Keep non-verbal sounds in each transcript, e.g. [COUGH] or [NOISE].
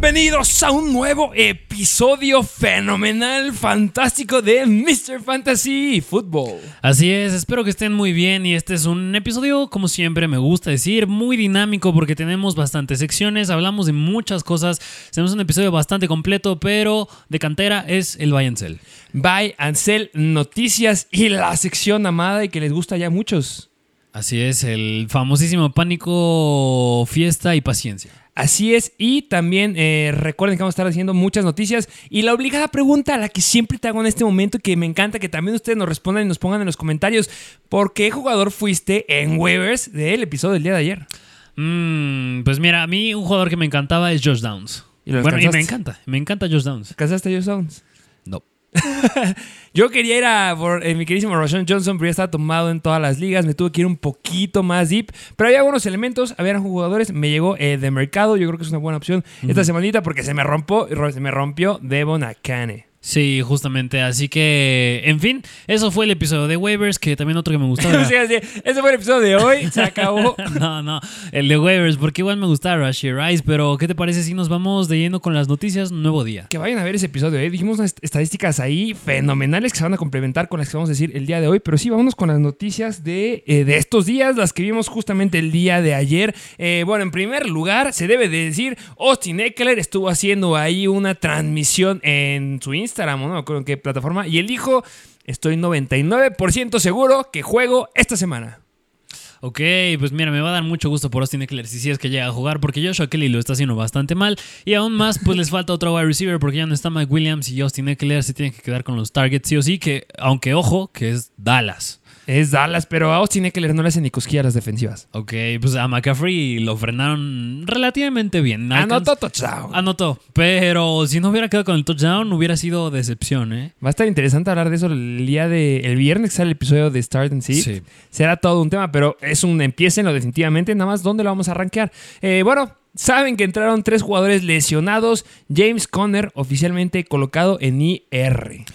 Bienvenidos a un nuevo episodio fenomenal, fantástico de Mr. Fantasy Football. Así es, espero que estén muy bien y este es un episodio, como siempre me gusta decir, muy dinámico porque tenemos bastantes secciones, hablamos de muchas cosas, tenemos un episodio bastante completo, pero de cantera es el Buy and Sell. Buy and Sell, noticias y la sección amada y que les gusta ya a muchos. Así es, el famosísimo pánico, fiesta y paciencia. Así es, y también eh, recuerden que vamos a estar haciendo muchas noticias y la obligada pregunta a la que siempre te hago en este momento y que me encanta que también ustedes nos respondan y nos pongan en los comentarios, ¿por qué jugador fuiste en waivers del episodio del día de ayer? Mm, pues mira, a mí un jugador que me encantaba es Josh Downs. ¿Y lo bueno, y me encanta, me encanta Josh Downs. ¿Casaste a Josh Downs? [LAUGHS] Yo quería ir a por eh, mi queridísimo Roshan Johnson, pero ya estaba tomado en todas las ligas. Me tuve que ir un poquito más deep. Pero había algunos elementos, había jugadores. Me llegó eh, de mercado. Yo creo que es una buena opción esta semanita porque se me rompió, se me rompió Devon Akane. Sí, justamente, así que, en fin, eso fue el episodio de waivers, que también otro que me [LAUGHS] Sí, así, ese fue el episodio de hoy. Se acabó. [LAUGHS] No, no, el de waivers, porque igual me gustaba Rashi Rice, pero ¿qué te parece si nos vamos de lleno con las noticias? Nuevo día. Que vayan a ver ese episodio. ¿eh? Dijimos unas estadísticas ahí fenomenales que se van a complementar con las que vamos a decir el día de hoy. Pero sí, vámonos con las noticias de, eh, de estos días, las que vimos justamente el día de ayer. Eh, bueno, en primer lugar, se debe de decir, Austin Eckler estuvo haciendo ahí una transmisión en su Instagram, ¿o ¿no? me en qué plataforma. Y él dijo, estoy 99% seguro que juego esta semana. Ok, pues mira, me va a dar mucho gusto por Austin Eckler si sí es que llega a jugar, porque Joshua Kelly lo está haciendo bastante mal. Y aún más, pues les falta otro wide receiver, porque ya no está Mike Williams y Austin Eckler se tienen que quedar con los targets sí o sí, que aunque ojo, que es Dallas. Es Dallas, pero a Austin Eckler no le hacen ni cosquillas las defensivas. Ok, pues a McCaffrey lo frenaron relativamente bien. Anotó touchdown. Anotó, pero si no hubiera quedado con el touchdown, hubiera sido decepción, ¿eh? Va a estar interesante hablar de eso el día de el viernes que sale el episodio de Start and Seed. Sí. Será todo un tema, pero es un empiecenlo definitivamente. Nada más, ¿dónde lo vamos a rankear? Eh, bueno, saben que entraron tres jugadores lesionados. James Conner oficialmente colocado en IR.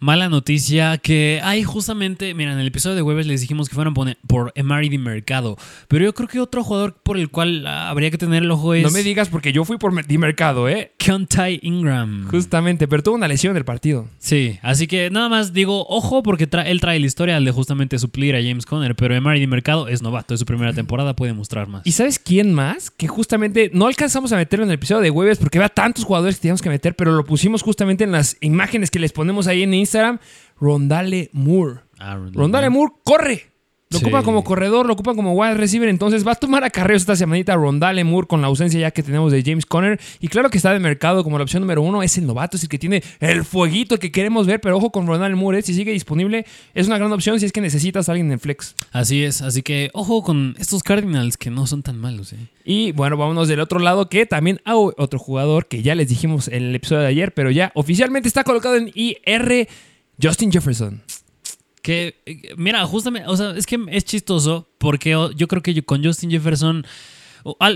Mala noticia que hay justamente, mira, en el episodio de jueves les dijimos que fueron por Emari de Mercado, pero yo creo que otro jugador por el cual ah, habría que tener el ojo es No me digas porque yo fui por Di Mercado, ¿eh? Keontae Ingram. Justamente, pero tuvo una lesión del partido. Sí, así que nada más digo, ojo, porque tra- él trae la historia de justamente suplir a James Conner, pero Emari de Mercado es novato, es su primera temporada, puede mostrar más. ¿Y sabes quién más? Que justamente no alcanzamos a meterlo en el episodio de Jueves porque había tantos jugadores que teníamos que meter, pero lo pusimos justamente en las imágenes que les ponemos ahí en Instagram. Rondale Moore. Aaron Rondale. Moore corre. Lo Sí. ocupan como corredor, lo ocupan como wide receiver. Entonces va a tomar acarreos esta semanita Rondale Moore con la ausencia ya que tenemos de James Conner. Y claro que está de mercado como la opción número uno. Es el novato, es el que tiene el fueguito que queremos ver. Pero ojo con Rondale Moore, ¿eh? si sigue disponible, es una gran opción si es que necesitas a alguien en flex. Así es, así que ojo con estos Cardinals que no son tan malos, ¿eh? Y bueno, vámonos del otro lado que también hay otro jugador que ya les dijimos en el episodio de ayer, pero ya oficialmente está colocado en IR, Justin Jefferson. Que, eh, mira, justamente, o sea, es que es chistoso porque yo creo que con Justin Jefferson,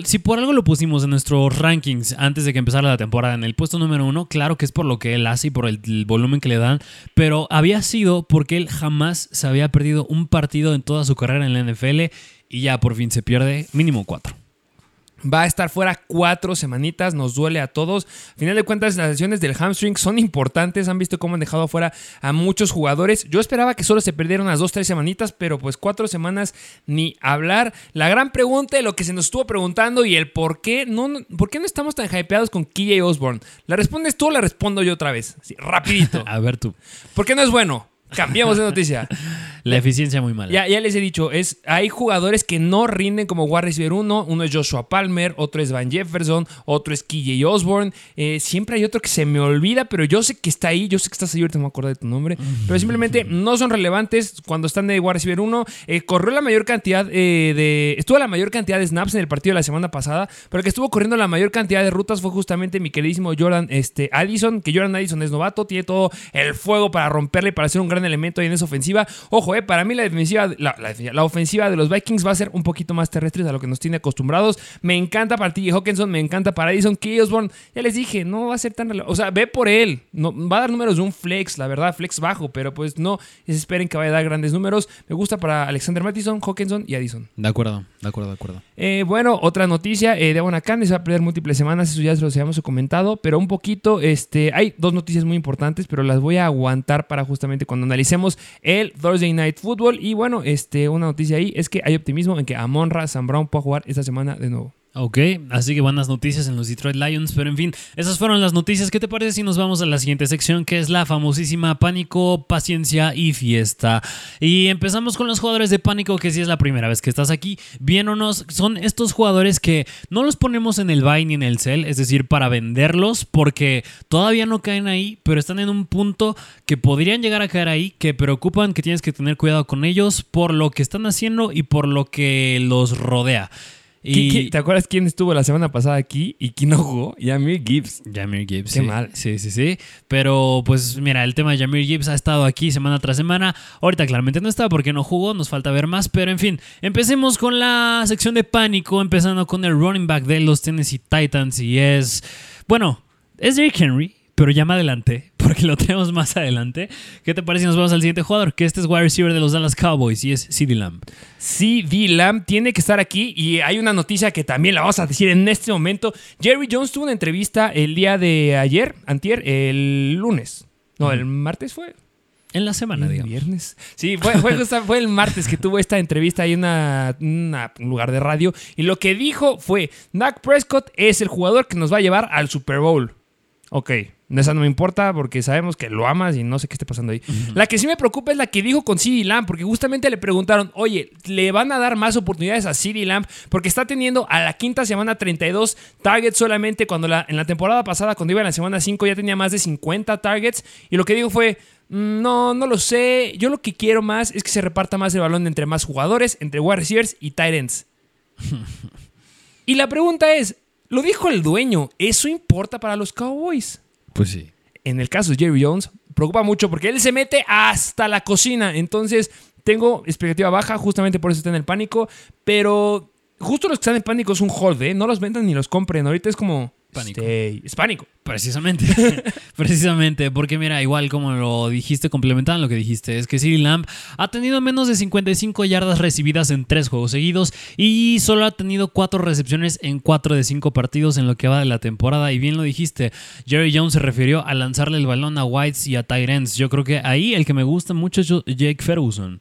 si por algo lo pusimos en nuestros rankings antes de que empezara la temporada en el puesto número uno, claro que es por lo que él hace y por el, el volumen que le dan, pero había sido porque él jamás se había perdido un partido en toda su carrera en la NFL y ya por fin se pierde mínimo cuatro. Va a estar fuera cuatro semanitas, nos duele a todos. Al final de cuentas, las lesiones del hamstring son importantes. Han visto cómo han dejado afuera a muchos jugadores. Yo esperaba que solo se perdieran unas dos, tres semanitas, pero pues cuatro semanas ni hablar. La gran pregunta de lo que se nos estuvo preguntando y el por qué no, no- por qué no estamos tan hypeados con KJ Osborne. ¿La respondes tú o la respondo yo otra vez? Así, rapidito. [LAUGHS] A ver tú. ¿Por qué no es bueno? Cambiamos de noticia. [LAUGHS] La eficiencia muy mala. Ya, ya les he dicho, es, hay jugadores que no rinden como wide receiver uno. Uno es Joshua Palmer, otro es Van Jefferson, otro es KJ Osborne. Eh, siempre hay otro que se me olvida, pero yo sé que está ahí. Yo sé que estás ahí, ahorita no me acuerdo de tu nombre. Pero simplemente no son relevantes cuando están de wide receiver uno. Eh, corrió la mayor cantidad eh, de. Estuvo la mayor cantidad de snaps en el partido de la semana pasada, pero el que estuvo corriendo la mayor cantidad de rutas fue justamente mi queridísimo Jordan este, Addison, que Jordan Addison es novato, tiene todo el fuego para romperle y para ser un gran elemento ahí en esa ofensiva. Ojo, eh, para mí la defensiva, la, la defensiva- la ofensiva de los Vikings va a ser un poquito más terrestres a lo que nos tiene acostumbrados. Me encanta para TJ Hawkinson, me encanta para Addison, Key Osborne. Ya les dije, no va a ser tan O sea, ve por él. No, va a dar números de un flex, la verdad, flex bajo, pero pues no esperen que vaya a dar grandes números. Me gusta para Alexander Mattison, Hawkinson y Addison. De acuerdo, de acuerdo, de acuerdo. Eh, bueno, otra noticia, eh, Devon Akane se va a perder múltiples semanas, eso ya se los habíamos comentado, pero un poquito, este, hay dos noticias muy importantes, pero las voy a aguantar para justamente cuando analicemos el Thursday Night Football. Y bueno, este, una noticia ahí es que hay optimismo en que Amonra Sam Brown pueda jugar esta semana de nuevo. Ok, así que buenas noticias en los Detroit Lions, pero en fin, esas fueron las noticias. ¿Qué te parece si nos vamos a la siguiente sección, que es la famosísima Pánico, Paciencia y Fiesta? Y empezamos con los jugadores de Pánico, que si es la primera vez que estás aquí, viéndonos, son estos jugadores que no los ponemos en el buy ni en el sell, es decir, para venderlos, porque todavía no caen ahí, pero están en un punto que podrían llegar a caer ahí, que preocupan, que tienes que tener cuidado con ellos por lo que están haciendo y por lo que los rodea. ¿Qui- qui- ¿Te acuerdas quién estuvo la semana pasada aquí y quién no jugó? Yamir Gibbs. Jameer Gibbs. Qué sí. mal. Sí, sí, sí. Pero pues mira, el tema de Jameer Gibbs ha estado aquí semana tras semana. Ahorita claramente no está porque no jugó, nos falta ver más. Pero en fin, empecemos con la sección de pánico, empezando con el running back de los Tennessee Titans. Y es, bueno, es Derrick Henry. Pero ya me adelanté, [LAUGHS] porque lo tenemos más adelante. ¿Qué te parece si nos vamos al siguiente jugador? Que este es wide receiver de los Dallas Cowboys y es CeeDee Lamb. CD Lamb tiene que estar aquí y hay una noticia que también la vamos a decir en este momento. Jerry Jones tuvo una entrevista el día de ayer, antier, el lunes. No, el martes fue. En la semana, El digamos. viernes. Sí, fue, fue, el martes que tuvo esta entrevista ahí en un lugar de radio. Y lo que dijo fue: Dak Prescott es el jugador que nos va a llevar al Super Bowl. Ok, esa no me importa porque sabemos que lo amas y no sé qué esté pasando ahí. La que sí me preocupa es la que dijo con CD Lamb, porque justamente le preguntaron, oye, ¿le van a dar más oportunidades a CD Lamb? Porque está teniendo a la quinta semana 32 targets solamente cuando la, en la temporada pasada, cuando iba en la semana 5, ya tenía más de 50 targets. Y lo que dijo fue, "Mm, no, no lo sé. Yo lo que quiero más es que se reparta más el balón entre más jugadores, entre wide receivers y tight ends. [LAUGHS] y la pregunta es, lo dijo el dueño, ¿eso importa para los Cowboys? Pues sí. en el caso de Jerry Jones, preocupa mucho porque él se mete hasta la cocina. Entonces, tengo expectativa baja, justamente por eso está en el pánico. Pero justo los que están en pánico es un hold, ¿eh? No los vendan ni los compren. Ahorita es como. Pánico. stay. Es pánico. Precisamente, [LAUGHS] precisamente, porque mira, igual como lo dijiste, complementando lo que dijiste, es que CeeDee Lamb ha tenido menos de 55 yardas recibidas en tres juegos seguidos y solo ha tenido cuatro recepciones en cuatro de cinco partidos en lo que va de la temporada. Y bien lo dijiste, Jerry Jones se refirió a lanzarle el balón a Whites y a ends. Yo creo que ahí el que me gusta mucho es Jake Ferguson.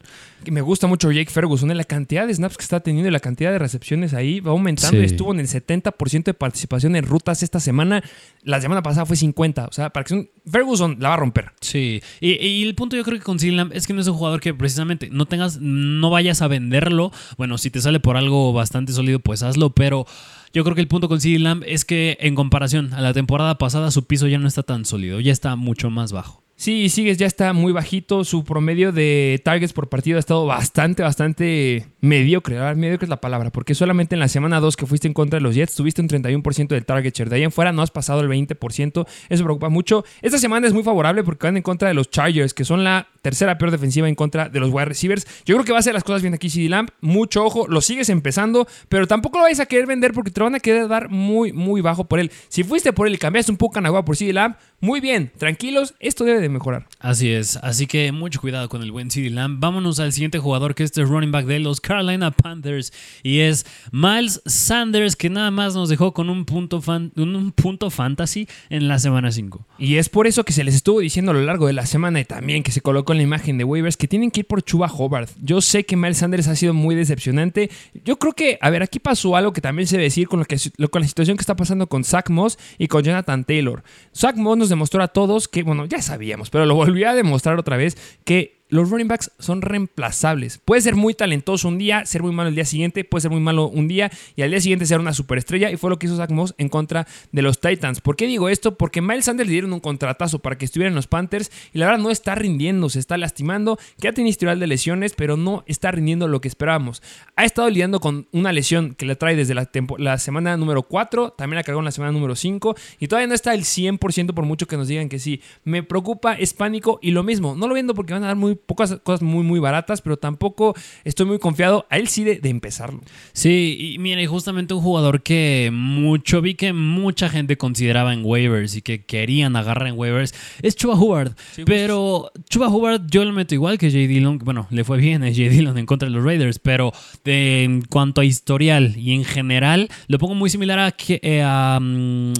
Me gusta mucho Jake Ferguson. ¿eh? La cantidad de snaps que está teniendo y la cantidad de recepciones ahí va aumentando. Sí. Estuvo en el 70% de participación en rutas esta semana. La semana pasada fue 50. O sea, para que Ferguson la va a romper. Sí, y, el punto yo creo que con Lamb es que no es un jugador que precisamente no tengas, no vayas a venderlo. Bueno, si te sale por algo bastante sólido, pues hazlo, pero yo creo que el punto con CeeDee Lamb es que en comparación a la temporada pasada, su piso ya no está tan sólido, ya está mucho más bajo. Sí, sigues, ya está muy bajito. Su promedio de targets por partido ha estado bastante, bastante mediocre. A ver, mediocre es la palabra, porque solamente en la semana 2 que fuiste en contra de los Jets tuviste un 31% del target share. De ahí en fuera no has pasado el 20%. Eso preocupa mucho. Esta semana es muy favorable porque van en contra de los Chargers, que son la tercera peor defensiva en contra de los wide receivers. Yo creo que va a hacer las cosas bien aquí, CD Lamb. Mucho ojo, lo sigues empezando, pero tampoco lo vais a querer vender porque te lo van a querer dar muy, muy bajo por él. Si fuiste por él y cambiaste un poco Canagua por CD Lamb, muy bien, tranquilos, esto debe de mejorar. Así es, así que mucho cuidado con el buen CeeDee Lamb. Vámonos al siguiente jugador que este es running back de los Carolina Panthers y es Miles Sanders que nada más nos dejó con un punto, fan- un punto fantasy en la semana 5. Y es por eso que se les estuvo diciendo a lo largo de la semana y también que se colocó la imagen de waivers que tienen que ir por Chuba Hobart. Yo sé que Miles Sanders ha sido muy decepcionante. Yo creo que, a ver, aquí pasó algo que también se debe decir con, lo que, con la situación que está pasando con Zach Moss y con Jonathan Taylor. Zach Moss nos demostró a todos que, bueno, ya sabíamos, pero lo volvió a demostrar otra vez que los running backs son reemplazables. Puede ser muy talentoso un día, ser muy malo el día siguiente, puede ser muy malo un día y al día siguiente ser una superestrella. Y fue lo que hizo Zach Moss en contra de los Titans. ¿Por qué digo esto? Porque Miles Sanders le dieron un contratazo para que estuviera en los Panthers y la verdad no está rindiendo, se está lastimando, que ha tenido historial de lesiones, pero no está rindiendo lo que esperábamos. Ha estado lidiando con una lesión que le trae desde la, la semana número 4, también la cargó en la semana número 5 y todavía no está el 100% por mucho que nos digan que sí. Me preocupa, es pánico y lo mismo, no lo viendo porque van a dar muy pocas cosas muy, muy baratas, pero tampoco estoy muy confiado a él sí de, empezarlo. Sí, y mira, y justamente un jugador que mucho vi que mucha gente consideraba en waivers y que querían agarrar en waivers es Chuba Hubbard. Pero Chuba Hubbard yo lo meto igual que J. Dillon. Bueno, le fue bien a J. Dillon en contra de los Raiders, pero en cuanto a historial y en general, lo pongo muy similar a, eh, a, mm,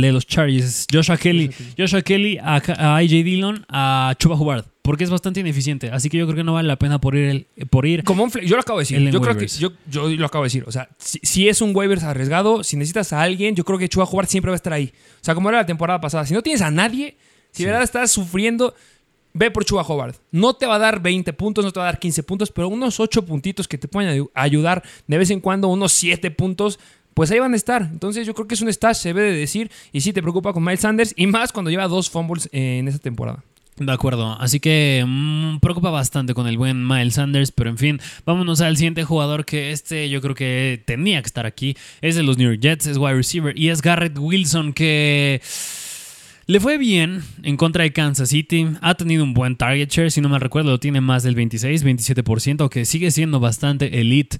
de los Chargers. Joshua Kelly, Joshua Kelly a, a AJ Dillon, a Chuba Hubbard porque es bastante ineficiente. Así que yo creo que no vale la pena por ir. por ir Como yo lo acabo de decir. Yo creo que yo, yo, lo acabo de decir. O sea, si, es un waivers arriesgado, si necesitas a alguien, yo creo que Chua jugar siempre va a estar ahí. O sea, como era la temporada pasada. Si no tienes a nadie, si de verdad estás sufriendo, ve por Chua Howard. No te va a dar 20 puntos, no te va a dar 15 puntos, pero unos 8 puntitos que te pueden ayudar de vez en cuando, unos 7 puntos. Pues ahí van a estar. Entonces yo creo que es un stash, se debe de decir. Y sí te preocupa con Miles Sanders. Y más cuando lleva dos fumbles en esta temporada. De acuerdo, así que mmm, preocupa bastante con el buen Miles Sanders, pero en fin, vámonos al siguiente jugador que este yo creo que tenía que estar aquí, es de los New York Jets, es wide receiver y es Garrett Wilson que... Le fue bien en contra de Kansas City. Ha tenido un buen target share. Si no me recuerdo, lo tiene más del 26, 27%, que sigue siendo bastante elite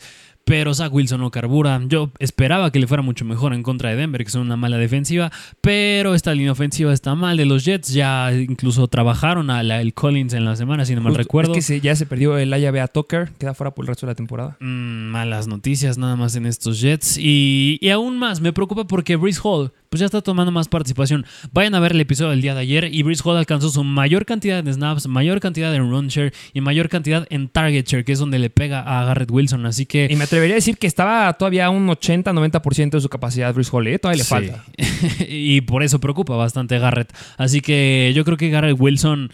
pero Zach Wilson no carbura. Yo esperaba que le fuera mucho mejor en contra de Denver, que son una mala defensiva, pero esta línea ofensiva está mal. De los Jets ya incluso trabajaron a el Collins en la semana, si no mal recuerdo. Es que ya se perdió el llave a Tucker, queda fuera por el resto de la temporada. Mm, malas noticias nada más en estos Jets. Y, y aún más me preocupa porque Breeze Hall pues ya está tomando más participación. Vayan a ver el episodio del día de ayer y Breeze Hall alcanzó su mayor cantidad de snaps, mayor cantidad de run share y mayor cantidad en target share, que es donde le pega a Garrett Wilson. Así que... Y me atrevería a decir que estaba todavía un 80-90% de su capacidad Breeze Hall, ¿eh? todavía le falta. [LAUGHS] y por eso preocupa bastante Garrett. Así que yo creo que Garrett Wilson...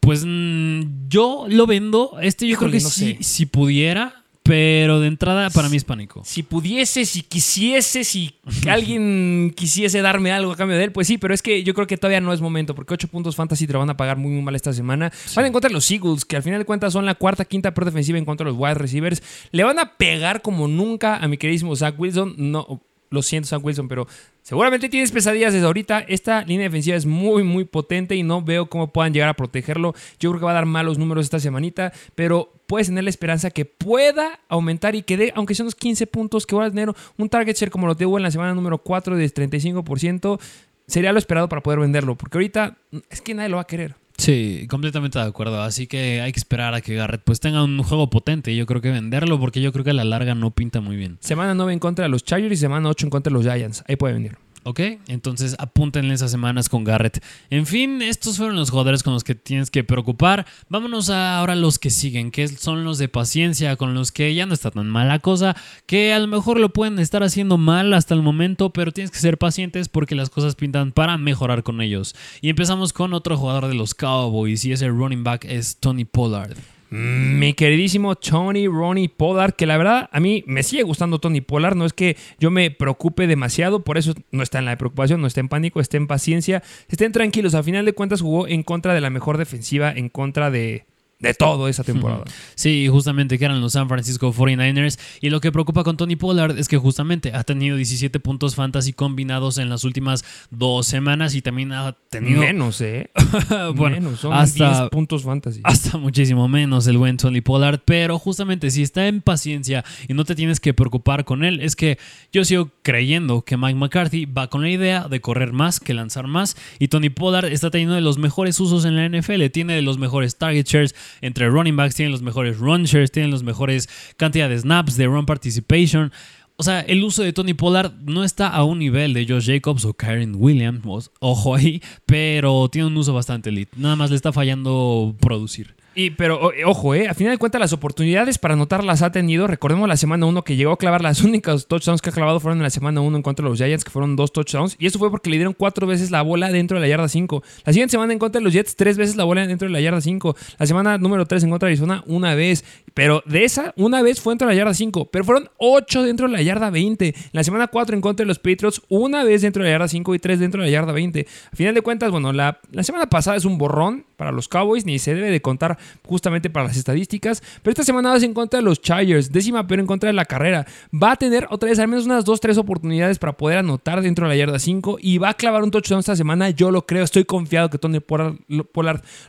Pues mm, yo lo vendo. Este yo creo que si pudiera, pero de entrada, para mí es pánico. Si pudiese, si quisiese, si alguien quisiese darme algo a cambio de él, pues sí, pero es que yo creo que todavía no es momento, porque 8 puntos fantasy te lo van a pagar muy, muy mal esta semana. Van a encontrar los Eagles, que al final de cuentas son la cuarta, quinta peor defensiva en contra de los wide receivers. Le van a pegar como nunca a mi queridísimo Zach Wilson. No, lo siento, Zach Wilson, pero Seguramente tienes pesadillas desde ahorita. Esta línea defensiva es muy, muy potente y no veo cómo puedan llegar a protegerlo. Yo creo que va a dar malos números esta semanita, pero puedes tener la esperanza que pueda aumentar y que dé, aunque sean unos 15 puntos, que va a tener un target share como lo tuvo en la semana número 4 de 35%. Sería lo esperado para poder venderlo, porque ahorita es que nadie lo va a querer. Sí, completamente de acuerdo. Así que hay que esperar a que Garrett pues tenga un juego potente. Yo creo que venderlo porque yo creo que a la larga no pinta muy bien. Semana 9 en contra de los Chargers y semana 8 en contra de los Giants. Ahí puede venir. ¿Ok? Entonces apúntenle esas semanas con Garrett. En fin, estos fueron los jugadores con los que tienes que preocupar. Vámonos a ahora los que siguen, que son los de paciencia, con los que ya no está tan mala cosa, que a lo mejor lo pueden estar haciendo mal hasta el momento, pero tienes que ser pacientes porque las cosas pintan para mejorar con ellos. Y empezamos con otro jugador de los Cowboys y ese running back es Tony Pollard. Mi queridísimo Tony Ronnie Pollard, que la verdad a mí me sigue gustando Tony Pollard, no es que yo me preocupe demasiado, por eso no está en la preocupación, no está en pánico, está en paciencia, estén tranquilos, a final de cuentas jugó en contra de la mejor defensiva, en contra de, de todo esa temporada. [LAUGHS] Sí, justamente que eran los San Francisco 49ers. Y lo que preocupa con Tony Pollard es que justamente ha tenido 17 puntos fantasy combinados en las últimas dos semanas y también ha tenido. Menos, ¿eh? [LAUGHS] bueno, menos, son hasta, 10 puntos fantasy. Hasta muchísimo menos el buen Tony Pollard. Pero justamente si está en paciencia y no te tienes que preocupar con él, es que yo sigo creyendo que Mike McCarthy va con la idea de correr más que lanzar más. Y Tony Pollard está teniendo de los mejores usos en la NFL. Tiene de los mejores target shares entre running backs, tienen los mejores run shares, tienen los mejores cantidad de snaps, de run participation. o sea, el uso de Tony Pollard no está a un nivel de Josh Jacobs o Karen Williams, ojo ahí, pero tiene un uso bastante elite. Nada más le está fallando producir. Y, pero ojo, eh, a final de cuentas las oportunidades para anotar las ha tenido. Recordemos la semana 1 que llegó a clavar las [LAUGHS] únicas touchdowns que ha clavado fueron en la semana 1 en contra de los Giants, que fueron dos touchdowns. Y eso fue porque le dieron cuatro veces la bola dentro de la yarda 5. La siguiente semana en contra de los Jets, tres veces la bola dentro de la yarda 5. La semana número 3 en contra de Arizona, una vez. Pero de esa, una vez fue dentro de la yarda 5. Pero fueron ocho dentro de la yarda 20. En la semana 4 en contra de los Patriots, una vez dentro de la yarda 5 y tres dentro de la yarda 20. A final de cuentas, bueno, la, la semana pasada es un borrón para los Cowboys, ni se debe de contar justamente para las estadísticas. Pero esta semana vas en contra de los Chargers, décima pero en contra de la carrera. Va a tener otra vez al menos unas 2-3 oportunidades para poder anotar dentro de la yarda 5 y va a clavar un touchdown esta semana. Yo lo creo, estoy confiado que Tony Pollard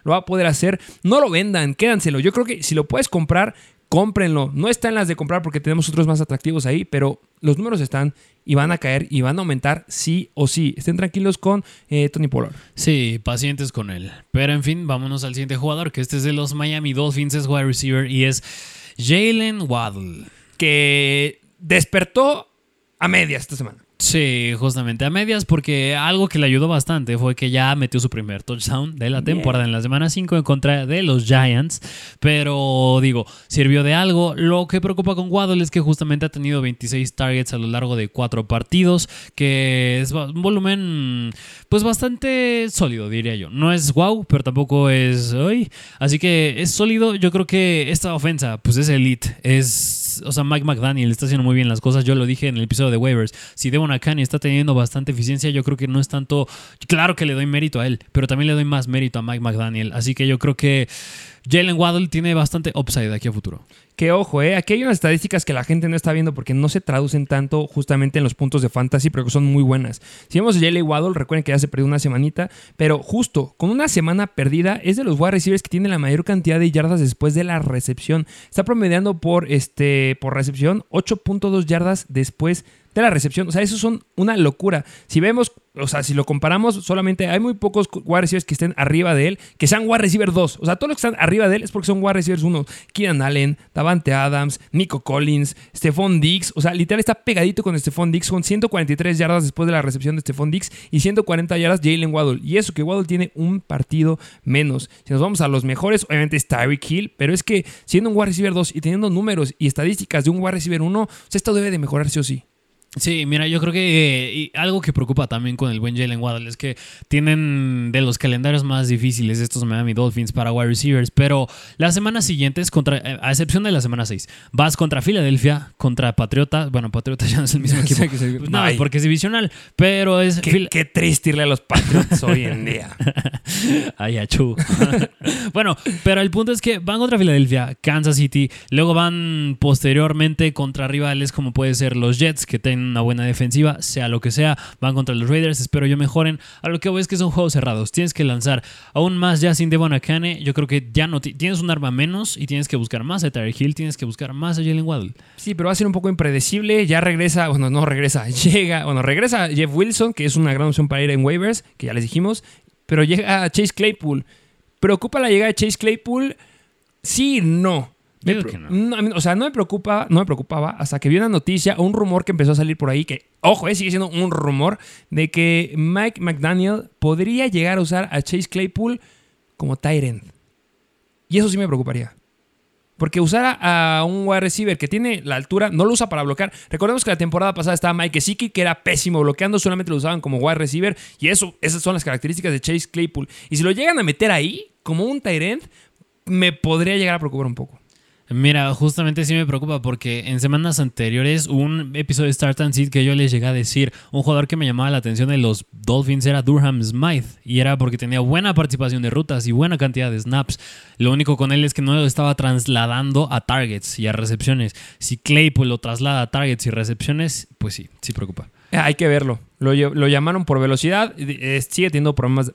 lo va a poder hacer. No lo vendan, quédanselo. Yo creo que si lo puedes comprar, cómprenlo. No está en las de comprar porque tenemos otros más atractivos ahí, pero los números están y van a caer y van a aumentar sí o sí. Estén tranquilos con eh, Tony Pollard. Sí, pacientes con él. Pero en fin, vámonos al siguiente jugador, que este es de los Miami Dolphins, es wide receiver y es Jalen Waddle. Que despertó a medias esta semana. Sí, justamente a medias, porque algo que le ayudó bastante fue que ya metió su primer touchdown de la temporada en la semana 5 en contra de los Giants. Pero digo, sirvió de algo. Lo que preocupa con Waddle es que justamente ha tenido 26 targets a lo largo de cuatro partidos, que es un volumen pues bastante sólido, diría yo. No es wow, pero tampoco es hoy. Así que es sólido. Yo creo que esta ofensa, pues es elite. Es, o sea, Mike McDaniel está haciendo muy bien las cosas. Yo lo dije en el episodio de waivers. Si Devon Akani está teniendo bastante eficiencia, yo creo que no es tanto. Claro que le doy mérito a él, pero también le doy más mérito a Mike McDaniel. Así que yo creo que Jalen Waddle tiene bastante upside aquí a futuro. Que ojo, eh, aquí hay unas estadísticas que la gente no está viendo porque no se traducen tanto justamente en los puntos de fantasy, pero que son muy buenas. Si vemos a Jalen Waddle, recuerden que ya se perdió una semanita, pero justo con una semana perdida es de los wide receivers que tiene la mayor cantidad de yardas después de la recepción. Está promediando por, este, por recepción 8.2 yardas después de la recepción. O sea, eso son una locura. Si vemos, o sea, si lo comparamos, solamente hay muy pocos wide receivers que estén arriba de él, que sean wide receiver 2. O sea, todos los que están arriba de él es porque son wide receivers 1. Keenan Allen, Davante Adams, Nico Collins, Stephon Diggs. O sea, literal está pegadito con Stephon Diggs con 143 yardas después de la recepción de Stephon Diggs y 140 yardas Jalen Waddle. Y eso que Waddle tiene un partido menos. Si nos vamos a los mejores, obviamente es Tyreek Hill, pero es que siendo un wide receiver 2 y teniendo números y estadísticas de un wide receiver 1, o sea, esto debe de mejorar sí o sí. Sí, mira, yo creo que eh, algo que preocupa también con el buen Jalen Waddle es que tienen de los calendarios más difíciles estos Miami Dolphins para wide receivers, pero las semanas siguientes, contra, eh, a excepción de la semana 6, vas contra Filadelfia, contra Patriota, bueno, Patriota [LAUGHS] ya no es el mismo [LAUGHS] equipo, no, porque es divisional, pero es... Qué, qué triste irle a los Patriots hoy en día. [LAUGHS] Ay, achú. bueno, pero el punto es que van contra Filadelfia, Kansas City, luego van posteriormente contra rivales como puede ser los Jets, que tienen una buena defensiva, sea lo que sea, van contra los Raiders, espero yo mejoren. A lo que voy es que son juegos cerrados, tienes que lanzar aún más ya sin Devon Akane, yo creo que ya no tienes un arma menos y tienes que buscar más a Tyreek Hill, tienes que buscar más a Jalen Waddle. Sí, pero va a ser un poco impredecible, ya regresa, bueno, no regresa, [LAUGHS] llega, bueno, regresa Jeff Wilson, que es una gran opción para ir en waivers, que ya les dijimos, pero llega Chase Claypool. ¿Preocupa la llegada de Chase Claypool? Sí, no. No. o sea, no me preocupa, no me preocupaba hasta que vi una noticia un rumor que empezó a salir por ahí que, ojo, eh, sigue siendo un rumor de que Mike McDaniel podría llegar a usar a Chase Claypool como Tyrant. Y eso sí me preocuparía. Porque usar a, un wide receiver que tiene la altura, no lo usa para bloquear. Recordemos que la temporada pasada estaba Mike Siki, que era pésimo bloqueando, solamente lo usaban como wide receiver. Y eso, esas son las características de Chase Claypool. Y si lo llegan a meter ahí, como un Tyrant, me podría llegar a preocupar un poco. Mira, justamente sí me preocupa porque en semanas anteriores un episodio de Start and Seed que yo les llegué a decir, un jugador que me llamaba la atención de los Dolphins era Durham Smythe y era porque tenía buena participación de rutas y buena cantidad de snaps. Lo único con él es que no lo estaba trasladando a targets y a recepciones. Si Claypool lo traslada a targets y recepciones, pues sí, sí preocupa. Hay que verlo. Lo, llamaron por velocidad. sigue teniendo problemas,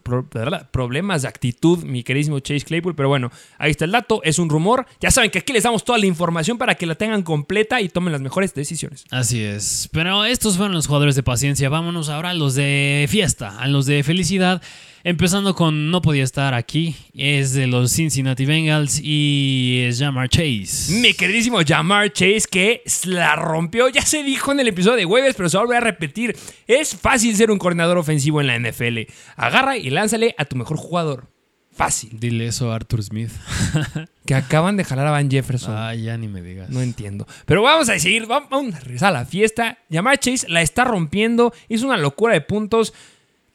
problemas de actitud, mi queridísimo Chase Claypool. Pero bueno, ahí está el dato. Es un rumor. Ya saben que aquí les damos toda la información para que la tengan completa y tomen las mejores decisiones. Así es. Pero estos fueron los jugadores de paciencia. Vámonos ahora a los de fiesta, a los de felicidad. Empezando con no podía estar aquí, es de los Cincinnati Bengals y es Jamar Chase. Mi queridísimo Jamar Chase que la rompió, ya se dijo en el episodio de Waves, pero se a volver a repetir. Es fácil ser un coordinador ofensivo en la NFL. Agarra y lánzale a tu mejor jugador. Fácil. Dile eso a Arthur Smith. [LAUGHS] que acaban de jalar a Van Jefferson. Ah, ya ni me digas. No entiendo. Pero vamos a seguir, vamos a regresar a la fiesta. Jamar Chase la está rompiendo, es una locura de puntos.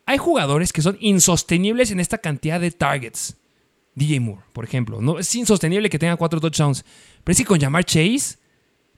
Hay jugadores que son insostenibles en esta cantidad de targets. DJ Moore, por ejemplo. No, es insostenible que tenga cuatro touchdowns. Pero es que con Jamar Chase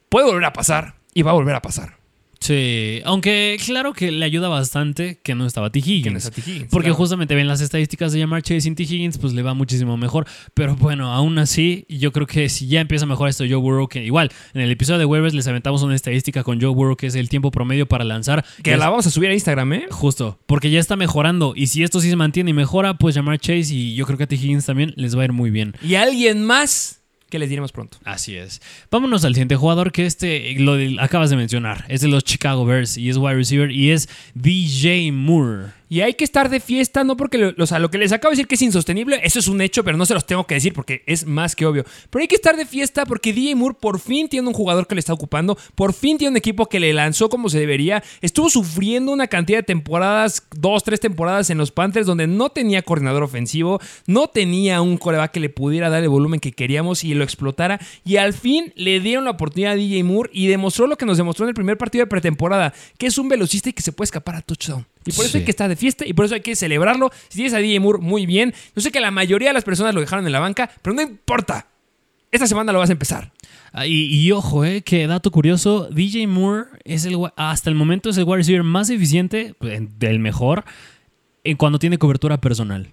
puede volver a pasar y va a volver a pasar. Sí, aunque claro que le ayuda bastante que no estaba T. Higgins. Que no está T. Higgins, porque claro. justamente ven las estadísticas de Jamar Chase sin T. Higgins, pues le va muchísimo mejor. Pero bueno, aún así, yo creo que si ya empieza mejor esto Joe Burrow, que igual, en el episodio de Waivers les aventamos una estadística con Joe Burrow, que es el tiempo promedio para lanzar. Que es- la vamos a subir a Instagram, ¿eh? Justo, porque ya está mejorando. Y si esto sí se mantiene y mejora, pues Jamar Chase y yo creo que a T. Higgins también les va a ir muy bien. Y alguien más que les diremos pronto. Así es. Vámonos al siguiente jugador que este lo acabas de mencionar. Es de los Chicago Bears y es wide receiver y es DJ Moore. Y hay que estar de fiesta, no porque lo, lo que les acabo de decir que es insostenible, eso es un hecho, pero no se los tengo que decir porque es más que obvio. Pero hay que estar de fiesta porque DJ Moore por fin tiene un jugador que le está ocupando, por fin tiene un equipo que le lanzó como se debería. Estuvo sufriendo una cantidad de temporadas, dos, tres temporadas en los Panthers donde no tenía coordinador ofensivo, no tenía un coreback que le pudiera dar el volumen que queríamos y lo explotara. Y al fin le dieron la oportunidad a DJ Moore y demostró lo que nos demostró en el primer partido de pretemporada, que es un velocista y que se puede escapar a touchdown. Y por eso Sí. hay que estar de fiesta y por eso hay que celebrarlo. Si tienes a DJ Moore, muy bien. Yo sé que la mayoría de las personas lo dejaron en la banca, pero no importa. Esta semana lo vas a empezar. Ah, Y, y ojo, eh, que dato curioso, DJ Moore es el hasta el momento es el wide receiver más eficiente, pues, del mejor, en cuando tiene cobertura personal.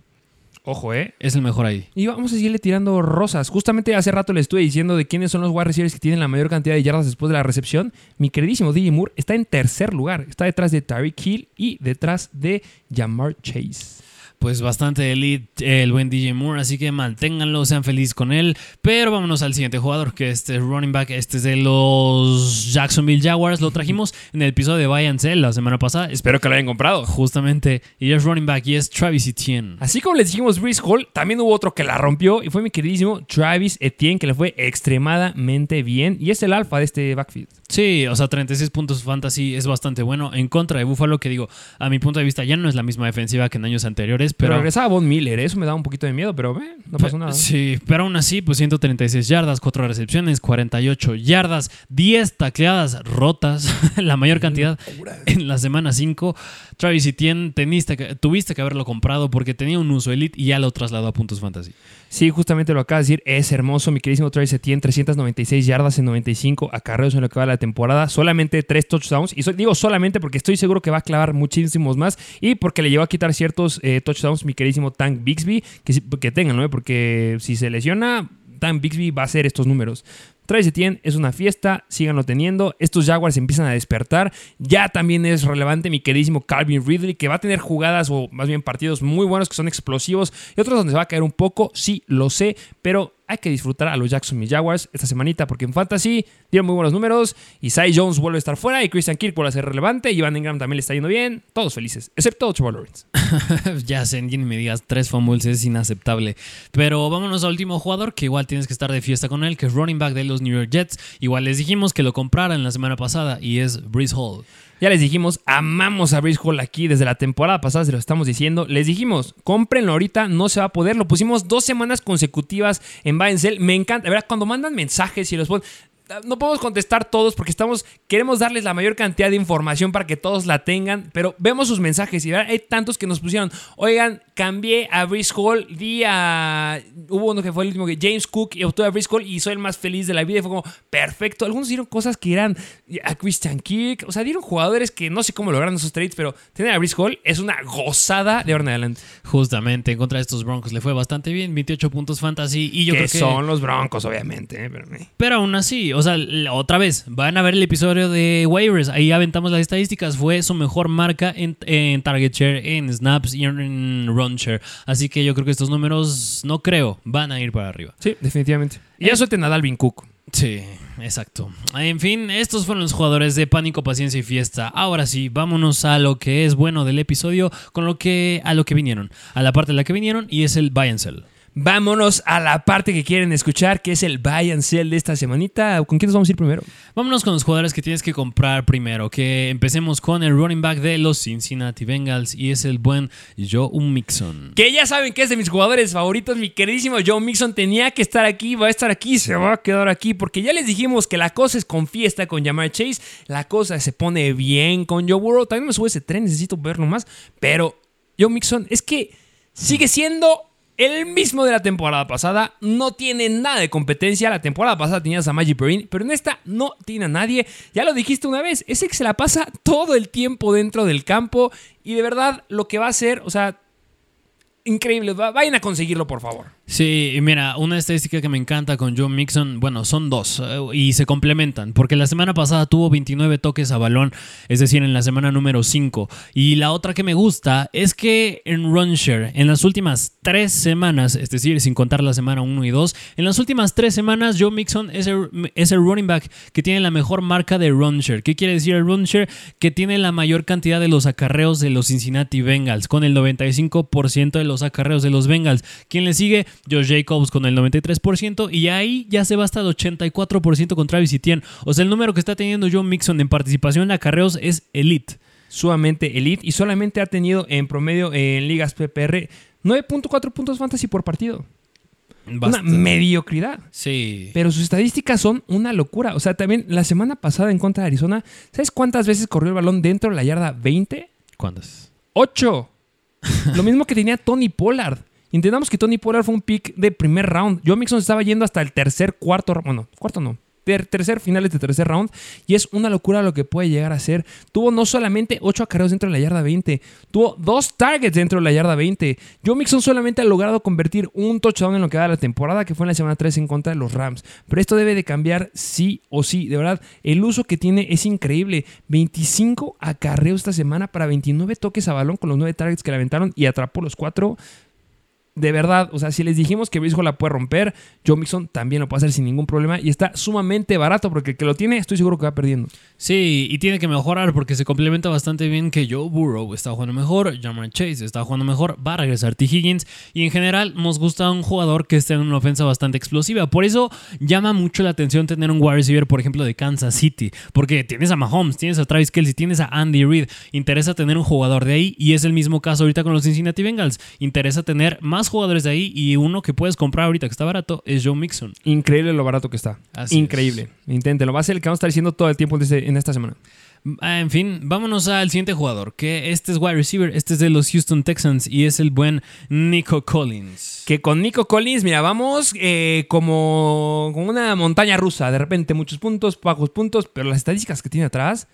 Ojo, ¿eh? Es el mejor ahí. Y vamos a seguirle tirando rosas. Justamente hace rato le estuve diciendo de quiénes son los wide receivers que tienen la mayor cantidad de yardas después de la recepción. Mi queridísimo DJ Moore está en tercer lugar. Está detrás de Tyreek Hill y detrás de Jamar Chase. Pues bastante elite el buen DJ Moore, así que manténganlo, sean felices con él. Pero vámonos al siguiente jugador, que este es running back, este es de los Jacksonville Jaguars. Lo trajimos en el episodio de Sell la semana pasada. Espero que lo hayan comprado. Justamente, y es running back y es Travis Etienne. Así como les dijimos Breeze Hall, también hubo otro que la rompió y fue mi queridísimo Travis Etienne, que le fue extremadamente bien. Y es el alfa de este backfield. Sí, o sea, 36 puntos fantasy es bastante bueno en contra de Buffalo, que digo, a mi punto de vista ya no es la misma defensiva que en años anteriores, Pero, pero... regresaba Von Miller, eso me daba un poquito de miedo, pero eh, no pasó nada. Sí, pero aún así, pues 136 yardas, 4 recepciones, 48 yardas, 10 tacleadas rotas, [LAUGHS] la mayor cantidad en la semana 5. Travis Etienne, teniste que- tuviste que haberlo comprado porque tenía un uso elite y ya lo trasladó a puntos fantasy. Sí, justamente lo acaba de decir, es hermoso, mi queridísimo Travis Etienne, 396 yardas en 95 acarreos en lo que va la temporada, solamente 3 touchdowns, y digo solamente porque estoy seguro que va a clavar muchísimos más, y porque le llevó a quitar ciertos eh, touchdowns mi queridísimo Tank Bixby, que, que tengan, ¿no? Porque si se lesiona, Tank Bixby va a hacer estos números. Travis Etienne es una fiesta, síganlo teniendo. Estos Jaguars empiezan a despertar. Ya también es relevante mi queridísimo Calvin Ridley, que va a tener jugadas o más bien partidos muy buenos que son explosivos y otros donde se va a caer un poco. Sí, lo sé, pero hay que disfrutar a los Jacksonville Jaguars esta semanita porque en Fantasy dieron muy buenos números. Y Cy Jones vuelve a estar fuera y Christian Kirk vuelve a ser relevante. Y Van Ingram también le está yendo bien. Todos felices, excepto Trevor Lawrence. [LAUGHS] ya sé, ni me digas, tres fumbles es inaceptable. Pero vámonos al último jugador que igual tienes que estar de fiesta con él, que es running back de los New York Jets. Igual les dijimos que lo compraran la semana pasada y es Breeze Hall. Ya les dijimos, amamos a Breeze Hall aquí desde la temporada pasada, se lo estamos diciendo. Les dijimos, cómprenlo ahorita, no se va a poder. Lo pusimos dos semanas consecutivas en Buy and Sell. Me encanta, verdad, cuando mandan mensajes y los ponen. No podemos contestar todos porque estamos queremos darles la mayor cantidad de información para que todos la tengan, pero vemos sus mensajes y ¿verdad? hay tantos que nos pusieron, oigan, cambié a Breeze Hall, di a... Hubo uno que fue el último que James Cook y obtuvo a Breeze Hall y soy el más feliz de la vida y fue como, perfecto. Algunos dieron cosas que eran a Christian Kirk, o sea, dieron jugadores que no sé cómo lograron esos trades, pero tener a Breeze Hall es una gozada de ahora en adelante. Justamente en contra de estos Broncos le fue bastante bien, 28 puntos fantasy y yo que creo que... son los Broncos, obviamente. ¿eh? Pero. Pero aún así, o sea, otra vez, van a ver el episodio de waivers. Ahí aventamos las estadísticas. Fue su mejor marca en, en target share, en snaps y en run Así que yo creo que estos números, no creo, van a ir para arriba. Sí, definitivamente. Y ya suelten a Dalvin Cook. Sí, Exacto. En fin, estos fueron los jugadores de Pánico, Paciencia y Fiesta. Ahora sí, vámonos a lo que es bueno del episodio, con lo que a lo que vinieron, a la parte de la que vinieron y es el buy and sell. Vámonos a la parte que quieren escuchar, que es el buy and sell de esta semanita. ¿Con quién nos vamos a ir primero? Vámonos con los jugadores que tienes que comprar primero. Que empecemos con el running back de los Cincinnati Bengals y es el buen Joe Mixon. Que ya saben que es de mis jugadores favoritos, mi queridísimo Joe Mixon tenía que estar aquí, va a estar aquí, se va a quedar aquí, porque ya les dijimos que la cosa es con fiesta con Jamar Chase, la cosa se pone bien con Joe Burrow. También me sube ese tren, necesito verlo más, pero Joe Mixon es que sigue siendo el mismo de la temporada pasada no tiene nada de competencia. La temporada pasada tenías a Maggie Perrin, pero en esta no tiene a nadie. Ya lo dijiste una vez, ese que se la pasa todo el tiempo dentro del campo y de verdad lo que va a hacer, o sea, increíble. Vayan a conseguirlo, por favor. Sí, mira, una estadística que me encanta con Joe Mixon, bueno, son dos eh, y se complementan, porque la semana pasada tuvo 29 toques a balón, es decir, en la semana número 5. Y la otra que me gusta es que en run share, en las últimas tres semanas, es decir, sin contar la semana 1 y 2, en las últimas tres semanas Joe Mixon es el, es el running back que tiene la mejor marca de run share. ¿Qué quiere decir el run share? Que tiene la mayor cantidad de los acarreos de los Cincinnati Bengals, con el 95% de los acarreos de los Bengals. ¿Quién le sigue? Josh Jacobs con el 93% y ahí ya se va hasta el 84% con Travis Etienne. O sea, el número que está teniendo John Mixon en participación en acarreos es elite. Sumamente elite y solamente ha tenido en promedio en ligas PPR 9.4 puntos fantasy por partido. Una mediocridad. Sí. Pero sus estadísticas son una locura. O sea, también la semana pasada en contra de Arizona, ¿sabes cuántas veces corrió el balón dentro de la yarda 20? ¿Cuántas? 8. Lo mismo que tenía Tony Pollard. Entendamos que Tony Pollard fue un pick de primer round. Joe Mixon estaba yendo hasta el tercer, cuarto, bueno, cuarto no, tercer finales de tercer round y es una locura lo que puede llegar a ser. Tuvo no solamente 8 acarreos dentro de la yarda 20, tuvo dos targets dentro de la yarda 20. Joe Mixon solamente ha logrado convertir un touchdown en lo que da la temporada, que fue en la semana 3 en contra de los Rams. Pero esto debe de cambiar sí o sí. De verdad, el uso que tiene es increíble. 25 acarreos esta semana para 29 toques a balón con los 9 targets que le aventaron y atrapó los 4 de verdad, o sea, si les dijimos que Briscoe la puede romper, Joe Mixon también lo puede hacer sin ningún problema y está sumamente barato porque el que lo tiene estoy seguro que va perdiendo. Sí, y tiene que mejorar porque se complementa bastante bien que Joe Burrow está jugando mejor, Jamar Chase está jugando mejor, va a regresar T. Higgins y en general nos gusta un jugador que esté en una ofensa bastante explosiva. Por eso llama mucho la atención tener un wide receiver, por ejemplo, de Kansas City, porque tienes a Mahomes, tienes a Travis Kelsey, tienes a Andy Reid. Interesa tener un jugador de ahí y es el mismo caso ahorita con los Cincinnati Bengals. Interesa tener más jugadores de ahí y uno que puedes comprar ahorita que está barato es Joe Mixon. Increíble lo barato que está. Increíble. Inténtelo. Va a ser el que vamos a estar diciendo todo el tiempo en esta semana. Ah, en fin, vámonos al siguiente jugador, que este es wide receiver, este es de los Houston Texans y es el buen Nico Collins. Que con Nico Collins, mira, vamos eh, como, como una montaña rusa, de repente muchos puntos, pocos puntos, pero las estadísticas que tiene atrás,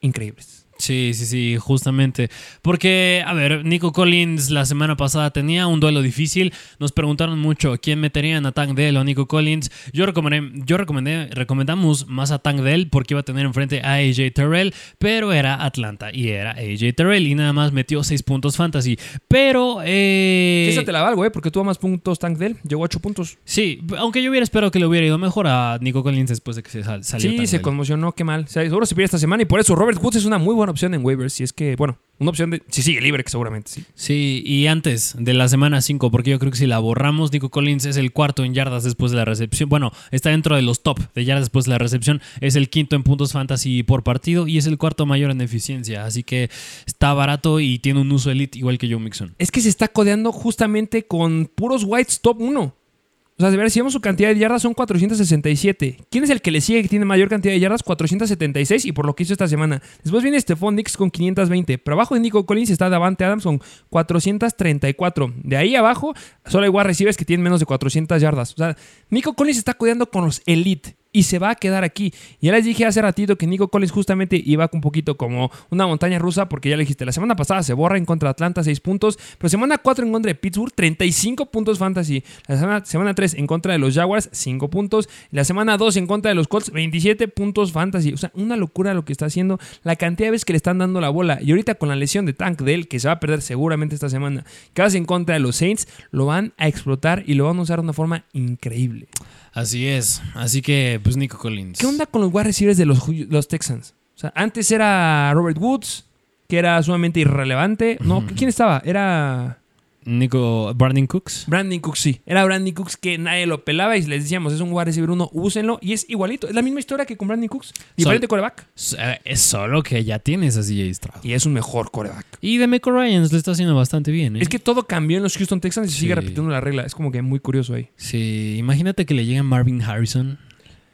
increíbles. Sí, sí, sí, justamente. Porque, a ver, Nico Collins la semana pasada tenía un duelo difícil. Nos preguntaron mucho quién metería a Tank Dell o Nico Collins. Yo recomendé, yo recomendé, recomendamos más a Tank Dell porque iba a tener enfrente a AJ Terrell, pero era Atlanta y era AJ Terrell y nada más metió 6 puntos fantasy. Pero, eh. Esa te la valgo, ¿eh? Porque tuvo más puntos Tank Dell, llegó a 8 puntos. Sí, aunque yo hubiera esperado que le hubiera ido mejor a Nico Collins después de que se salió. Sí, se conmocionó, qué mal. seguro se pierde esta semana y por eso Robert Woods es una muy buena opción en waivers. Si es que, bueno, una opción de. Si sigue libre, que seguramente sí. Sí, y antes de la semana 5, porque yo creo que si la borramos, Nico Collins es el cuarto en yardas después de la recepción. Bueno, está dentro de los top de yardas después de la recepción. Es el quinto en puntos fantasy por partido y es el cuarto mayor en eficiencia. Así que está barato y tiene un uso elite igual que Joe Mixon. Es que se está codeando justamente con puros whites top 1. O sea, de ver, si vemos su cantidad de yardas son 467. ¿Quién es el que le sigue que tiene mayor cantidad de yardas? 476 y por lo que hizo esta semana. Después viene Stephon Dix con 520. Pero abajo de Nico Collins está Davante Adams con 434. De ahí abajo solo wide receivers que tienen menos de 400 yardas. O sea, Nico Collins está cuidando con los elite y se va a quedar aquí. Ya les dije hace ratito que Nico Collins justamente iba un poquito como una montaña rusa, porque ya le dijiste, la semana pasada se borra en contra de Atlanta 6 puntos, pero semana 4 en contra de Pittsburgh 35 puntos fantasy. La semana, semana 3 en contra de los Jaguars 5 puntos. La semana 2 en contra de los Colts 27 puntos fantasy. O sea, una locura lo que está haciendo, la cantidad de veces que le están dando la bola. Y ahorita con la lesión de Tank Dell, que se va a perder seguramente esta semana, que vas en contra de los Saints, lo van a explotar y lo van a usar de una forma increíble. Así es. Así que pues Nico Collins. ¿Qué onda con los wide receivers de los, los Texans? O sea, antes era Robert Woods, que era sumamente irrelevante. No. ¿quién estaba? Era Nico Brandon Cooks. Brandon Cooks, sí. Era Brandon Cooks que nadie lo pelaba y les decíamos, es un wide receiver uno, úsenlo. Y es igualito. Es la misma historia que con Brandon Cooks. Diferente coreback. Eh, Es solo que ya tienes a CJ Stroud. Y es un mejor coreback. Y de Meco Ryans lo está haciendo bastante bien, ¿eh? Es que todo cambió en los Houston Texans y se Sí. sigue repitiendo la regla. Es como que muy curioso ahí. Sí, imagínate que le llegue Marvin Harrison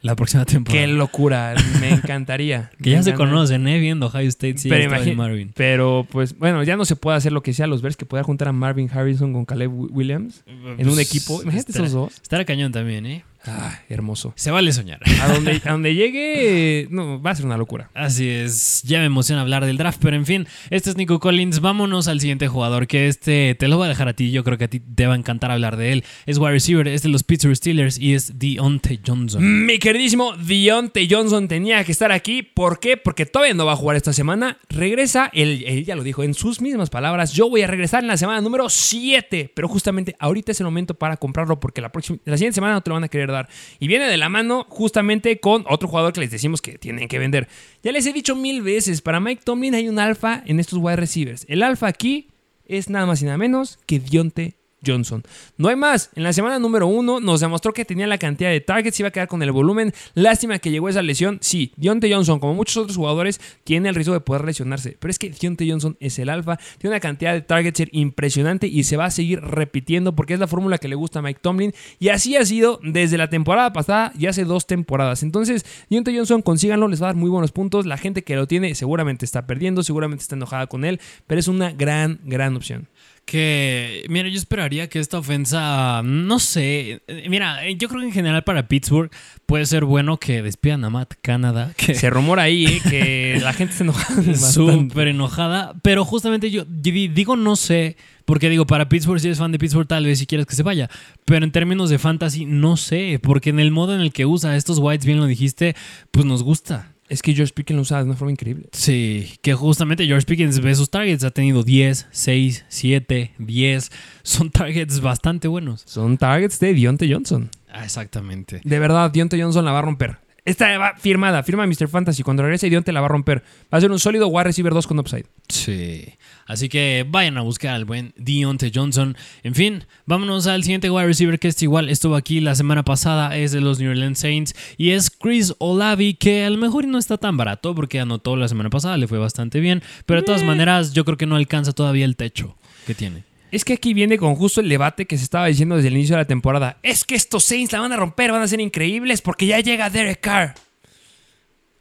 la próxima temporada. Qué locura. Me encantaría. [LAUGHS] que ya se conocen, ¿eh? Viendo Ohio State, sí, Pero Marvin. Pero pues bueno, ya no se puede hacer lo que sea los Bears que pueda juntar a Marvin Harrison con Caleb Wi- Williams en un Pues, equipo. Imagínate estará- esos dos. Estará cañón también, ¿eh? Ah, hermoso. Se vale soñar. A donde, a donde llegue, no, va a ser una locura. Así es, ya me emociona hablar del draft, pero en fin, este es Nico Collins. Vámonos al siguiente jugador, que este te lo voy a dejar a ti. Yo creo que a ti te va a encantar hablar de él. Es wide receiver, es de los Pittsburgh Steelers y es Deontay Johnson. Mi queridísimo Deontay Johnson tenía que estar aquí. ¿Por qué? Porque todavía no va a jugar esta semana. Regresa, él, él ya lo dijo en sus mismas palabras. Yo voy a regresar en la semana número 7. Pero justamente ahorita es el momento para comprarlo porque la, próxima, la siguiente semana no te lo van a querer dar. Y viene de la mano justamente con otro jugador que les decimos que tienen que vender. Ya les he dicho mil veces, para Mike Tomlin hay un alfa en estos wide receivers. El alfa aquí es nada más y nada menos que Deontay Johnson. No hay más. En la semana número uno nos demostró que tenía la cantidad de targets, iba a quedar con el volumen. Lástima que llegó esa lesión. Sí, Deontay Johnson, como muchos otros jugadores, tiene el riesgo de poder lesionarse. Pero es que Deontay Johnson es el alfa, tiene una cantidad de targets impresionante y se va a seguir repitiendo porque es la fórmula que le gusta a Mike Tomlin. Y así ha sido desde la temporada pasada y hace dos temporadas. Entonces, Deontay Johnson, consíganlo, les va a dar muy buenos puntos. La gente que lo tiene seguramente está perdiendo, seguramente está enojada con él, pero es una gran, gran opción. Que, mira, yo esperaría que esta ofensa, no sé, mira, yo creo que en general para Pittsburgh puede ser bueno que despidan a Matt Canada, [LAUGHS] que Se rumora ahí eh, que [LAUGHS] la gente está enojada. [LAUGHS] súper enojada, pero justamente yo di- digo no sé, porque digo, para Pittsburgh, si eres fan de Pittsburgh, tal vez si quieres que se vaya, pero en términos de fantasy, no sé, porque en el modo en el que usa estos whites, bien lo dijiste, pues nos gusta. Es que George Pickens lo usa de una forma increíble. Sí, que justamente George Pickens ve sus targets, ha tenido 10, 6, 7, 10, son targets bastante buenos. Son targets de Deontay Johnson. Ah, exactamente. De verdad, Deontay Johnson la va a romper. Esta va firmada, firma Mr. Fantasy. Cuando regrese Deontay la va a romper. Va a ser un sólido wide receiver 2 con upside. Sí. Así que vayan a buscar al buen Deontay Johnson. En fin, vámonos al siguiente wide receiver que este igual estuvo aquí la semana pasada. Es de los New Orleans Saints. Y es Chris Olavi, que a lo mejor no está tan barato porque anotó la semana pasada, le fue bastante bien. Pero de todas maneras, yo creo que no alcanza todavía el techo que tiene. Es que aquí viene con justo el debate que se estaba diciendo desde el inicio de la temporada. Es que estos Saints la van a romper, van a ser increíbles porque ya llega Derek Carr.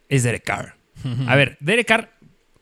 Es Derek Carr. A ver, Derek Carr,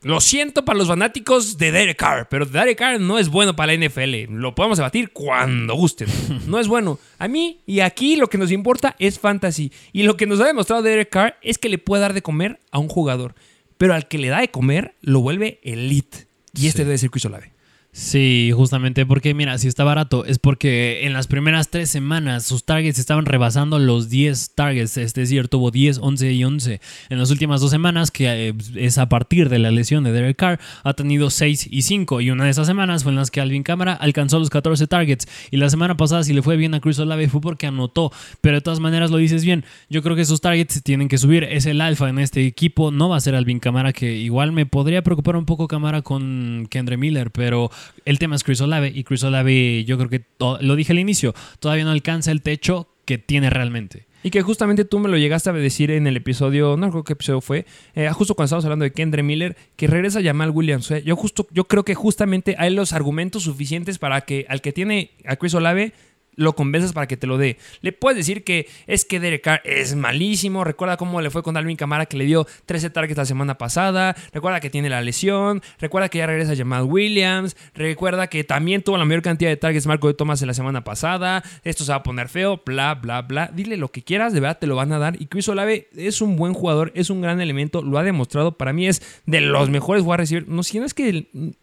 lo siento para los fanáticos de Derek Carr, pero Derek Carr no es bueno para la NFL. Lo podemos debatir cuando gusten. No es bueno. A mí y aquí lo que nos importa es fantasy. Y lo que nos ha demostrado Derek Carr es que le puede dar de comer a un jugador. Pero al que le da de comer lo vuelve elite. Y este Sí. debe ser Chris Olave. Sí, justamente porque, mira, si está barato es porque en las primeras tres semanas sus targets estaban rebasando los 10 targets, es decir, tuvo 10, 11 y 11. En las últimas dos semanas, que eh, es a partir de la lesión de Derek Carr, ha tenido 6 y 5. Y una de esas semanas fue en las que Alvin Cámara alcanzó los 14 targets. Y la semana pasada, si le fue bien a Chris Olave, fue porque anotó. Pero de todas maneras lo dices bien. Yo creo que sus targets tienen que subir. Es el alfa en este equipo. No va a ser Alvin Cámara, que igual me podría preocupar un poco Cámara con Kendre Miller, pero el tema es Chris Olave y Chris Olave, yo creo que lo dije al inicio, todavía no alcanza el techo que tiene realmente. Y que justamente tú me lo llegaste a decir en el episodio, no recuerdo qué episodio fue, eh, justo cuando estábamos hablando de Kendre Miller, que regresa Jamal Williams. Yo, justo, yo creo que justamente hay los argumentos suficientes para que al que tiene a Chris Olave lo convenzas para que te lo dé. Le puedes decir que es que Derek Carr es malísimo. Recuerda cómo le fue con Alvin Camara que le dio 13 targets la semana pasada. Recuerda que tiene la lesión. Recuerda que ya regresa Jamal Williams. Recuerda que también tuvo la mayor cantidad de targets Marco de Thomas en la semana pasada. Esto se va a poner feo. Bla, bla, bla. Dile lo que quieras. De verdad te lo van a dar. Y Chris Olave es un buen jugador. Es un gran elemento. Lo ha demostrado. Para mí es de los mejores wide receivers. No, si no es que... el-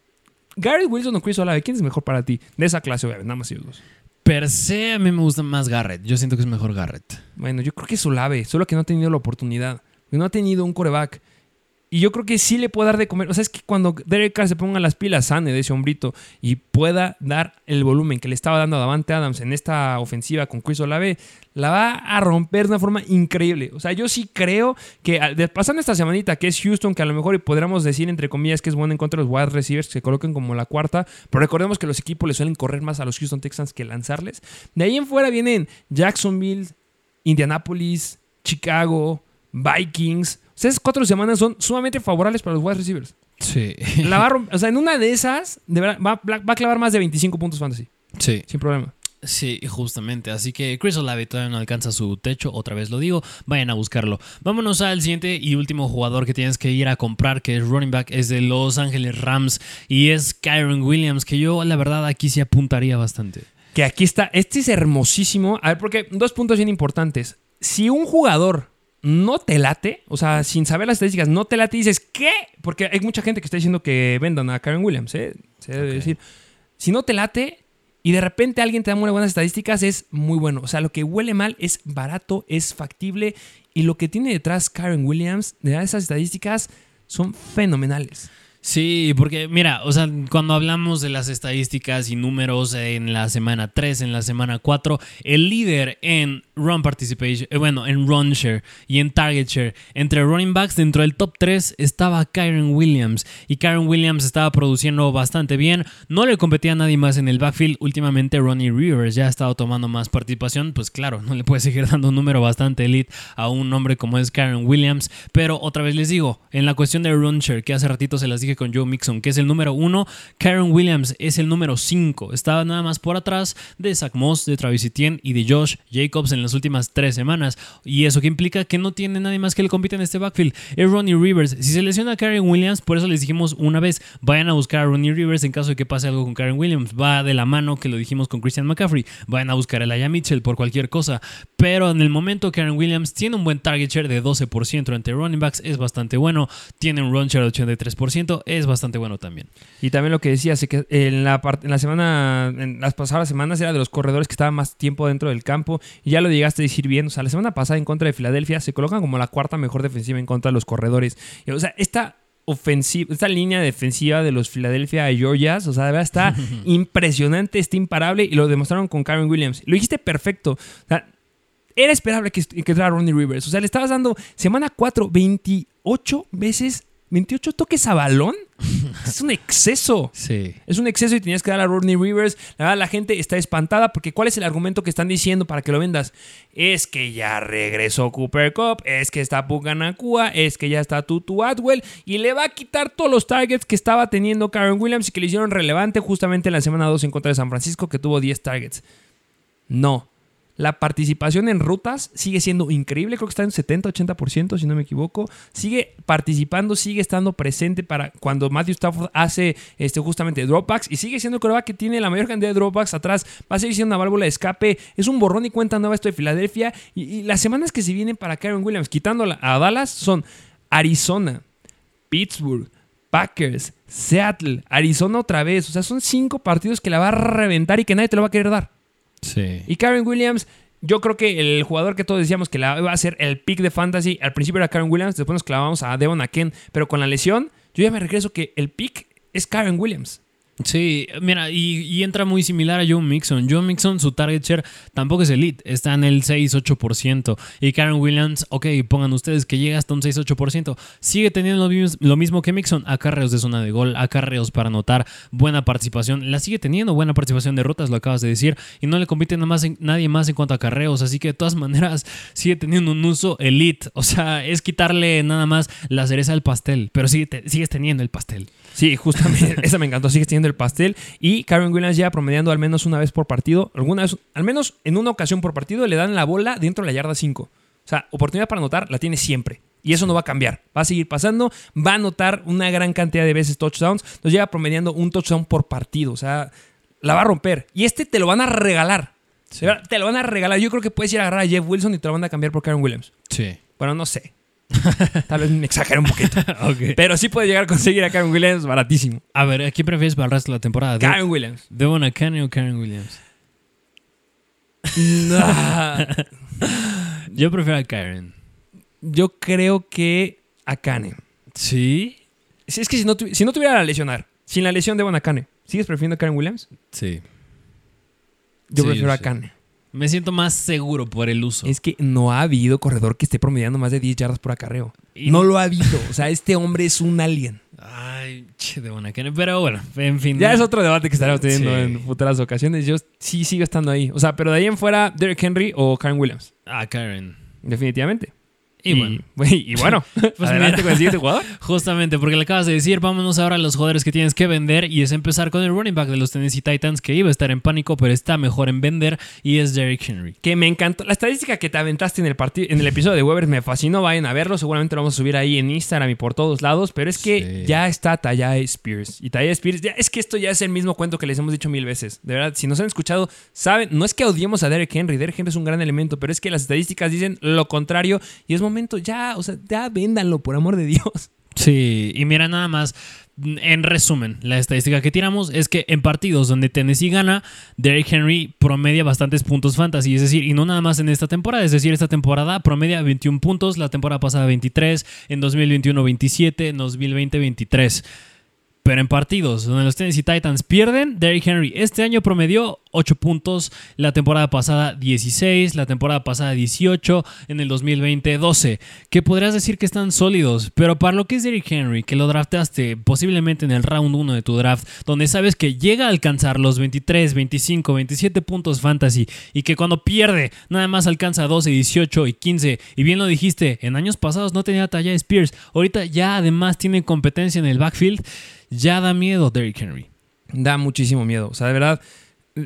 Garrett Wilson o Chris Olave, ¿quién es mejor para ti? De esa clase, obviamente, nada más ellos dos. Per se a mí me gusta más Garrett, yo siento que es mejor Garrett. Bueno, yo creo que es Olave, solo que no ha tenido la oportunidad. No ha tenido un coreback. Y yo creo que sí le puede dar de comer. O sea, es que cuando Derek Carr se ponga las pilas, sane de ese hombrito y pueda dar el volumen que le estaba dando a Davante Adams en esta ofensiva con Chris Olave, la va a romper de una forma increíble. O sea, yo sí creo que pasando esta semanita, que es Houston, que a lo mejor podríamos decir, entre comillas, que es bueno en contra de los wide receivers, que se coloquen como la cuarta, pero recordemos que los equipos le suelen correr más a los Houston Texans que lanzarles. De ahí en fuera vienen Jacksonville, Indianapolis, Chicago, Vikings. Esas cuatro semanas son sumamente favorables para los wide receivers. Sí. La va [LAUGHS] o sea, en una de esas, va, va, a clavar más de 25 puntos fantasy. Sí. Sin problema. Sí, justamente. Así que Chris Olave todavía no alcanza su techo, otra vez lo digo, vayan a buscarlo. Vámonos al siguiente y último jugador que tienes que ir a comprar, que es running back, es de Los Ángeles Rams y es Kyron Williams, que yo la verdad aquí sí apuntaría bastante. Que aquí está, este es hermosísimo. A ver, porque dos puntos bien importantes. Si un jugador no te late, o sea, sin saber las estadísticas, no te late y dices, ¿qué? Porque hay mucha gente que está diciendo que vendan a Karen Williams, ¿eh? Se debe decir. Si no te late y de repente alguien te da muy buenas estadísticas, es muy bueno. O sea, lo que huele mal es barato, es factible y lo que tiene detrás Karen Williams, de esas estadísticas, son fenomenales. Sí, porque mira, o sea, cuando hablamos de las estadísticas y números en la semana 3, en la semana 4, el líder en run participation, eh, bueno, en run share y en target share, entre running backs dentro del top 3 estaba Kyron Williams. Y Kyron Williams estaba produciendo bastante bien, no le competía a nadie más en el backfield, últimamente Ronnie Rivers ya ha estado tomando más participación, pues claro, no le puede seguir [LAUGHS] dando un número bastante elite a un hombre como es Kyron Williams, pero otra vez les digo, en la cuestión de run share, que hace ratito se las dije con Joe Mixon, que es el número uno. Karen Williams es el número 5. Estaba nada más por atrás de Zach Moss, de Travis Etienne y de Josh Jacobs en las últimas tres semanas. Y eso que implica que no tiene nadie más que le compite en este backfield. Es Ronnie Rivers. Si se lesiona a Karen Williams, por eso les dijimos una vez, vayan a buscar a Ronnie Rivers en caso de que pase algo con Karen Williams. Va de la mano que lo dijimos con Christian McCaffrey. Vayan a buscar a Elijah Mitchell por cualquier cosa. Pero en el momento Karen Williams tiene un buen target share de 12% entre running backs, es bastante bueno. Tiene un run share de 83%, es bastante bueno también. Y también lo que decía, que en la, en la semana, en las pasadas semanas era de los corredores que estaban más tiempo dentro del campo y ya lo llegaste a decir bien. O sea, la semana pasada en contra de Filadelfia se colocan como la cuarta mejor defensiva en contra de los corredores. o sea, esta ofensiva, esta línea defensiva de los Philadelphia Georgias, o sea, de verdad está [LAUGHS] impresionante, está imparable y lo demostraron con Karen Williams. Lo dijiste perfecto. O sea, era esperable que, que entrara Ronnie Rivers. O sea, le estabas dando semana 4, 28 veces 28 toques a balón. [LAUGHS] es un exceso. Sí. Es un exceso y tenías que dar a Rodney Rivers. La verdad, la gente está espantada porque ¿cuál es el argumento que están diciendo para que lo vendas? Es que ya regresó Cooper Cup, es que está Puganacua, es que ya está Tutu Atwell y le va a quitar todos los targets que estaba teniendo Karen Williams y que le hicieron relevante justamente en la semana 2 en contra de San Francisco que tuvo 10 targets. No. La participación en rutas sigue siendo increíble, creo que está en 70-80%, si no me equivoco. Sigue participando, sigue estando presente para cuando Matthew Stafford hace este, justamente dropbacks y sigue siendo el que tiene la mayor cantidad de dropbacks atrás. Va a seguir siendo una válvula de escape. Es un borrón y cuenta nueva esto de Filadelfia. Y, las semanas que se vienen para Karen Williams, quitando a Dallas, son Arizona, Pittsburgh, Packers, Seattle, Arizona otra vez. O sea, son cinco partidos que la va a reventar y que nadie te lo va a querer dar. Y Karen Williams, yo creo que el jugador que todos decíamos que la iba a ser el pick de fantasy, al principio era Karen Williams, después nos clavamos a Devon Aken, pero con la lesión, yo ya me regreso que el pick es Karen Williams. Sí, mira, y, entra muy similar a Joe Mixon. Joe Mixon, su target share tampoco es elite, está en el 6-8%. Y Karen Williams, ok, pongan ustedes que llega hasta un 6-8%. Sigue teniendo lo mismo, que Mixon, acarreos de zona de gol, acarreos para anotar, buena participación. La sigue teniendo buena participación de rutas, lo acabas de decir, y no le compite nada más nadie más en cuanto a acarreos. Así que de todas [LAUGHS] maneras sigue teniendo un uso elite. O sea, es quitarle nada más la cereza al pastel, pero sigue, sigues teniendo el pastel. Sí, justamente, [LAUGHS] esa me encantó, sigue teniendo el pastel. Y Karen Williams ya promediando al menos una vez por partido, alguna vez, al menos en una ocasión por partido, le dan la bola dentro de la yarda 5. O sea, oportunidad para anotar la tiene siempre. Y eso no va a cambiar. Va a seguir pasando. Va a anotar una gran cantidad de veces touchdowns. Nos llega promediando un touchdown por partido. O sea, la va a romper. Y este te lo van a regalar. Te lo van a regalar. Yo creo que puedes ir a agarrar a Jeff Wilson y te lo van a cambiar por Karen Williams. Sí. Bueno, no sé. [LAUGHS] Tal vez me exagero un poquito. [LAUGHS] Pero sí puede llegar a conseguir a Karen Williams baratísimo. A ver, ¿a quién prefieres para el resto de la temporada? Karen Williams. ¿Devon Kanye o Karen Williams? [LAUGHS] Yo prefiero a Karen. Yo creo que a Kane. Sí. Si es que si no, si no tuviera la lesionar, sin la lesión de Bonacane, ¿sigues prefiriendo a Karen Williams? Sí. Yo Sí, prefiero yo a. Kane. Me siento más seguro por el uso. Es que no ha habido corredor que esté promediando más de 10 yardas por acarreo. Y- No lo ha habido. O sea, este hombre es un alien. Ay, che, de buena que- Pero bueno, en fin. Ya es otro debate que estaremos teniendo Sí. en futuras ocasiones. Yo sí sigo estando ahí. O sea, pero de ahí en fuera, Derrick Henry o Karen Williams. Ah, Karen. Definitivamente. Y, bueno. [LAUGHS] Y bueno, [LAUGHS] Pues adelante mira. con el siguiente jugador. [LAUGHS] Justamente, porque le acabas de decir, vámonos ahora a los jugadores que tienes que vender y es empezar con el running back de los Tennessee Titans que iba a estar en pánico, pero está mejor en vender y es Derrick Henry. Que me encantó. La estadística que te aventaste en el, en el episodio de Weber me fascinó. Vayan a verlo. Seguramente lo vamos a subir ahí en Instagram y por todos lados. Pero es que Sí. ya está Tallae Spears. Y Tallae Spears, ya, es que esto ya es el mismo cuento que les hemos dicho mil veces. De verdad, si nos han escuchado, saben, no es que odiemos a Derek Henry. Derek Henry es un gran elemento, pero es que las estadísticas dicen lo contrario. Y es momento ya, o sea, ya véndanlo, por amor de Dios. Sí, y mira nada más, en resumen, la estadística que tiramos es que en partidos donde Tennessee gana, Derrick Henry promedia bastantes puntos fantasy, es decir, y no nada más en esta temporada, es decir, esta temporada promedia 21 puntos, la temporada pasada 23, en 2021 27, en 2020 23. Pero en partidos donde los Tennessee Titans pierden, Derrick Henry este año promedió 8 puntos, la temporada pasada 16, la temporada pasada 18, en el 2020 12, que podrías decir que están sólidos, pero para lo que es Derrick Henry, que lo draftaste posiblemente en el round 1 de tu draft, donde sabes que llega a alcanzar los 23, 25, 27 puntos fantasy y que cuando pierde nada más alcanza 12, 18 y 15, y bien lo dijiste, en años pasados no tenía talla Spears, ahorita ya además tiene competencia en el backfield, ya da miedo Derrick Henry. Da muchísimo miedo. O sea, de verdad,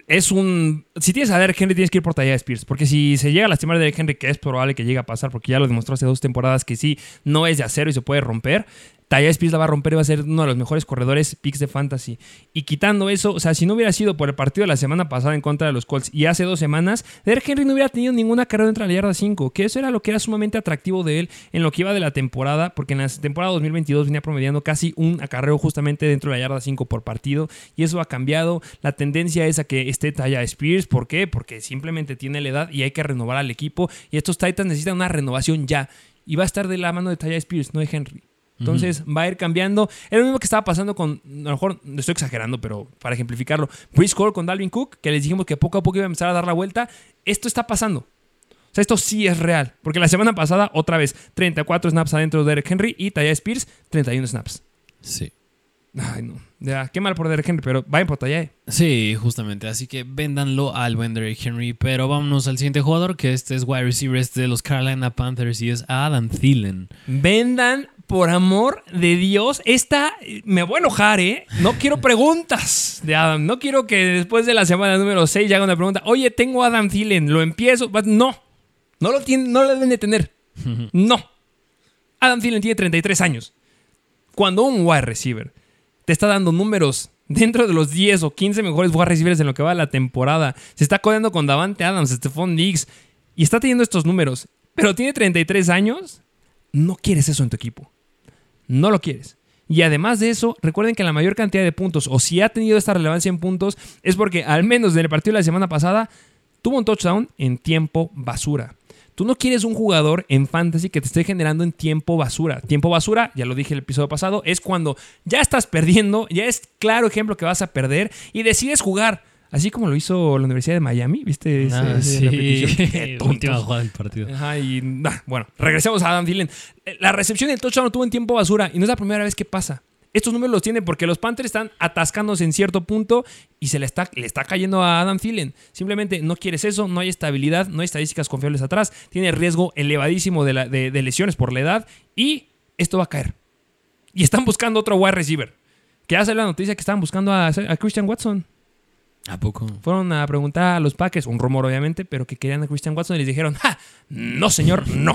es un. Si tienes a Derek Henry, tienes que ir por Tallae Spears. Porque si se llega a lastimar a Derek Henry, que es probable que llegue a pasar, porque ya lo demostró hace dos temporadas que sí, no es de acero y se puede romper. Tallae Spears la va a romper y va a ser uno de los mejores corredores picks de fantasy. Y quitando eso, o sea, si no hubiera sido por el partido de la semana pasada en contra de los Colts y hace dos semanas, Derek Henry no hubiera tenido ninguna carrera dentro de la yarda 5, que eso era lo que era sumamente atractivo de él en lo que iba de la temporada, porque en la temporada 2022 venía promediando casi un acarreo justamente dentro de la yarda 5 por partido, y eso ha cambiado. La tendencia es a que esté Talla Spears, ¿por qué? Porque simplemente tiene la edad y hay que renovar al equipo, y estos Titans necesitan una renovación ya, y va a estar de la mano de Talla Spears, no de Henry. Entonces va a ir cambiando. Es lo mismo que estaba pasando con, a lo mejor estoy exagerando, pero para ejemplificarlo, Brice Hall con Dalvin Cook, que les dijimos que poco a poco iba a empezar a dar la vuelta. Esto está pasando. O sea, esto sí es real. Porque la semana pasada, otra vez, 34 snaps adentro de Derek Henry y Taya Spears, 31 snaps. Sí. Ay, no. Ya, qué mal por Derek Henry, pero vayan por Taya. Sí, justamente. Así que véndanlo al buen Derrick Henry. Pero vámonos al siguiente jugador, que este es wide receiver este de los Carolina Panthers y es Adam Thielen. Vendan, por amor de Dios, esta me voy a enojar, ¿eh? No quiero preguntas de Adam. No quiero que después de la semana número 6 ya haga una pregunta. Oye, tengo a Adam Thielen, ¿lo empiezo? No. No lo, tienen, no lo deben de tener. [LAUGHS] No. Adam Thielen tiene 33 años. Cuando un wide receiver te está dando números dentro de los 10 o 15 mejores wide receivers en lo que va la temporada, se está codeando con Davante Adams, Stephon Diggs, y está teniendo estos números, pero tiene 33 años, no quieres eso en tu equipo. No lo quieres. Y además de eso, recuerden que la mayor cantidad de puntos, o si ha tenido esta relevancia en puntos, es porque al menos en el partido de la semana pasada tuvo un touchdown en tiempo basura. Tú no quieres un jugador en fantasy que te esté generando en tiempo basura. Tiempo basura, ya lo dije el episodio pasado, es cuando ya estás perdiendo, ya es claro ejemplo que vas a perder y decides jugar. Así como lo hizo la Universidad de Miami, ¿viste? Ese- Ah, ese sí. Qué. [LAUGHS] Última jugada del partido. Ajá, y nah, bueno, regresemos a Adam Thielen. Eh, La recepción del touchdown lo tuvo en tiempo basura y no es la primera vez que pasa. Estos números los tienen porque los Panthers están atascándose en cierto punto y se le está, le está cayendo a Adam Thielen. Simplemente no quieres eso, no hay estabilidad, no hay estadísticas confiables atrás, tiene riesgo elevadísimo de, la- de- de lesiones por la edad y esto va a caer. Y están buscando otro wide receiver. Que hace la noticia que estaban buscando a, a Christian Watson. ¿A poco? Fueron a preguntar a los Packers, un rumor obviamente, pero que querían a Christian Watson y les dijeron, ¡ja! No, señor, no.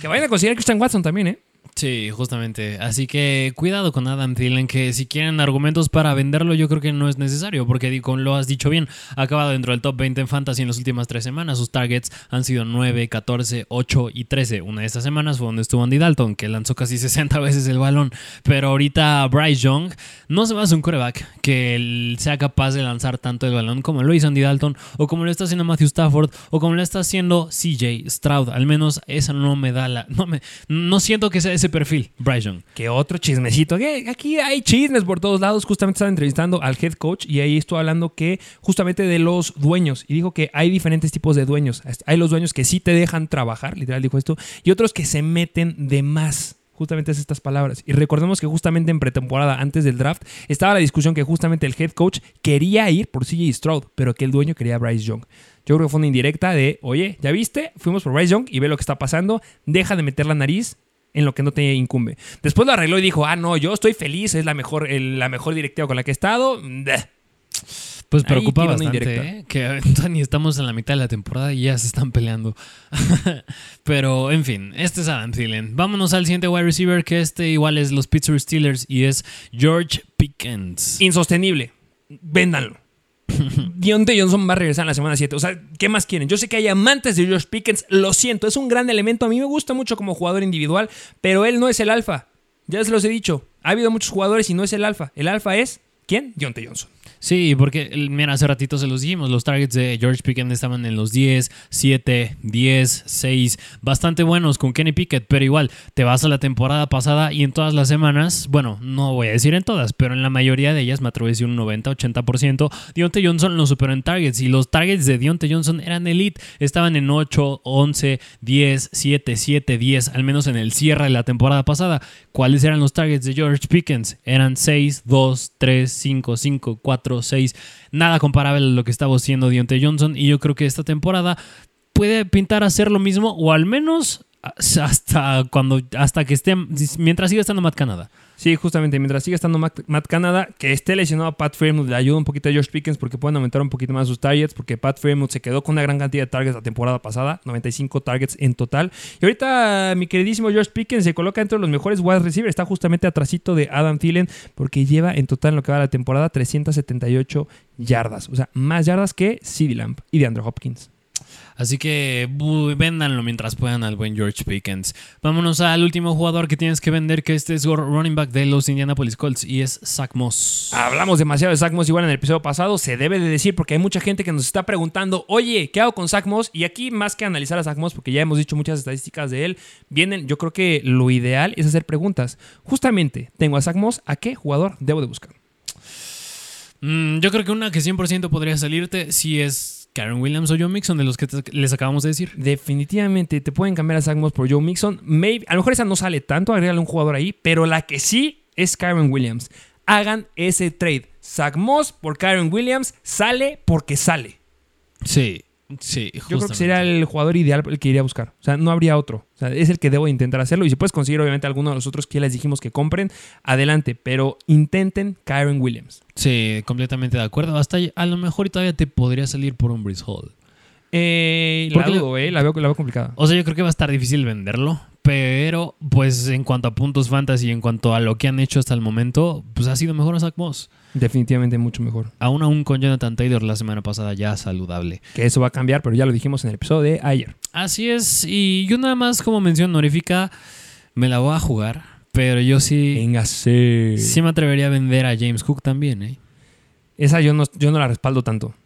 Que vayan a conseguir a Christian Watson también, ¿eh? Sí, justamente. Así que cuidado con Adam Thielen, que si quieren argumentos para venderlo, yo creo que no es necesario, porque como lo has dicho bien, ha acabado dentro del top 20 en Fantasy en las últimas tres semanas. Sus targets han sido 9, 14, 8 y 13. Una de estas semanas fue donde estuvo Andy Dalton, que lanzó casi 60 [LAUGHS] veces el balón. Pero ahorita Bryce Young no se va a hacer un coreback que sea capaz de lanzar tanto el balón como lo hizo Andy Dalton, o como lo está haciendo Matthew Stafford, o como lo está haciendo CJ Stroud. Al menos esa no me da la. No, me, no siento que sea ese perfil, Bryce Young. Que otro chismecito. Aquí hay chismes por todos lados. Justamente estaba entrevistando al head coach y ahí estuvo hablando que justamente de los dueños. Y dijo que hay diferentes tipos de dueños. Hay los dueños que sí te dejan trabajar, literal dijo esto, y otros que se meten de más justamente es estas palabras. Y recordemos que justamente en pretemporada, antes del draft, estaba la discusión que justamente el head coach quería ir por CJ Stroud, pero que el dueño quería Bryce Young. Yo creo que fue una indirecta de, oye, ¿ya viste? Fuimos por Bryce Young y ve lo que está pasando, deja de meter la nariz en lo que no te incumbe. Después lo arregló y dijo, ah, no, yo estoy feliz, es la mejor, la mejor directiva con la que he estado. Pues preocupa bastante, ¿eh? que [LAUGHS] Anthony estamos en la mitad de la temporada y ya se están peleando. [LAUGHS] Pero, en fin, este es Adam Thielen. Vámonos al siguiente wide receiver, que este igual es los Pittsburgh Steelers y es George Pickens. Insostenible. Véndanlo. [LAUGHS] Dionte Johnson va a regresar en la semana 7. O sea, ¿qué más quieren? Yo sé que hay amantes de George Pickens, lo siento, es un gran elemento. A mí me gusta mucho como jugador individual, pero él no es el alfa. Ya se los he dicho. Ha habido muchos jugadores y no es el alfa. El alfa es, ¿quién? Dionte Johnson. Sí, porque, mira, hace ratito se los dijimos, los targets de George Pickens estaban en los 10, 7, 10, 6, bastante buenos con Kenny Pickett, pero igual, te vas a la temporada pasada y en todas las semanas, bueno, no voy a decir en todas, pero en la mayoría de ellas me atrevo a decir un 90, 80%, Dionte Johnson lo superó en targets y los targets de Dionte Johnson eran elite, estaban en 8, 11, 10, 7, 7, 10, al menos en el cierre de la temporada pasada. ¿Cuáles eran los targets de George Pickens? Eran 6, 2, 3, 5, 5, 4, 6. Nada comparable a lo que estaba haciendo Dionte Johnson. Y yo creo que esta temporada puede pintar a hacer lo mismo, o al menos hasta cuando hasta que esté mientras siga estando Matt Canada. Sí, justamente, mientras siga estando Matt, Canada, que esté lesionado a Pat Fremont le ayuda un poquito a George Pickens porque pueden aumentar un poquito más sus targets, porque Pat Fremont se quedó con una gran cantidad de targets la temporada pasada, 95 targets en total. Y ahorita mi queridísimo George Pickens se coloca entre los mejores wide receivers, está justamente atrasito de Adam Thielen porque lleva en total en lo que va la temporada 378 yardas, o sea, más yardas que CeeDee Lamb y de Andrew Hopkins. Así que véndanlo mientras puedan al buen George Pickens. Vámonos al último jugador que tienes que vender, que este es running back de los Indianapolis Colts y es Zach Moss. Hablamos demasiado de Zach Moss igual en el episodio pasado, se debe de decir porque hay mucha gente que nos está preguntando, oye, ¿qué hago con Zach Moss? Y aquí más que analizar a Zach Moss, porque ya hemos dicho muchas estadísticas de él, vienen, yo creo que lo ideal es hacer preguntas. Justamente, tengo a Zach Moss, ¿a qué jugador debo de buscar? Mm, yo creo que una que 100% podría salirte si es Karen Williams o Joe Mixon, de los que les acabamos de decir. Definitivamente te pueden cambiar a Zach Moss por Joe Mixon. a lo mejor esa no sale tanto, agrégale un jugador ahí, pero la que sí es Karen Williams. Hagan ese trade. Zach Moss por Karen Williams sale porque sale. Sí. Sí, Yo creo que sería el jugador ideal el que iría a buscar. O sea, no habría otro. O sea, es el que debo intentar hacerlo. Y si puedes conseguir, obviamente, alguno de los otros que ya les dijimos que compren, adelante. Pero intenten Kyron Williams. Sí, completamente de acuerdo. Hasta a lo mejor todavía te podría salir por un Breeze Hall. Eh, la, veo, eh, la, veo, la veo complicada. O sea, yo creo que va a estar difícil venderlo. Pero, pues, en cuanto a puntos fantasy, en cuanto a lo que han hecho hasta el momento, pues ha sido mejor a Zach Moss. Definitivamente mucho mejor. Aún aún con Jonathan Taylor la semana pasada ya saludable. Que eso va a cambiar, pero ya lo dijimos en el episodio de ayer. Así es, y yo nada más como mención honorífica, me la voy a jugar, pero yo sí... Venga, sí. Sí me atrevería a vender a James Cook también, ¿eh? Esa yo no, yo no la respaldo tanto.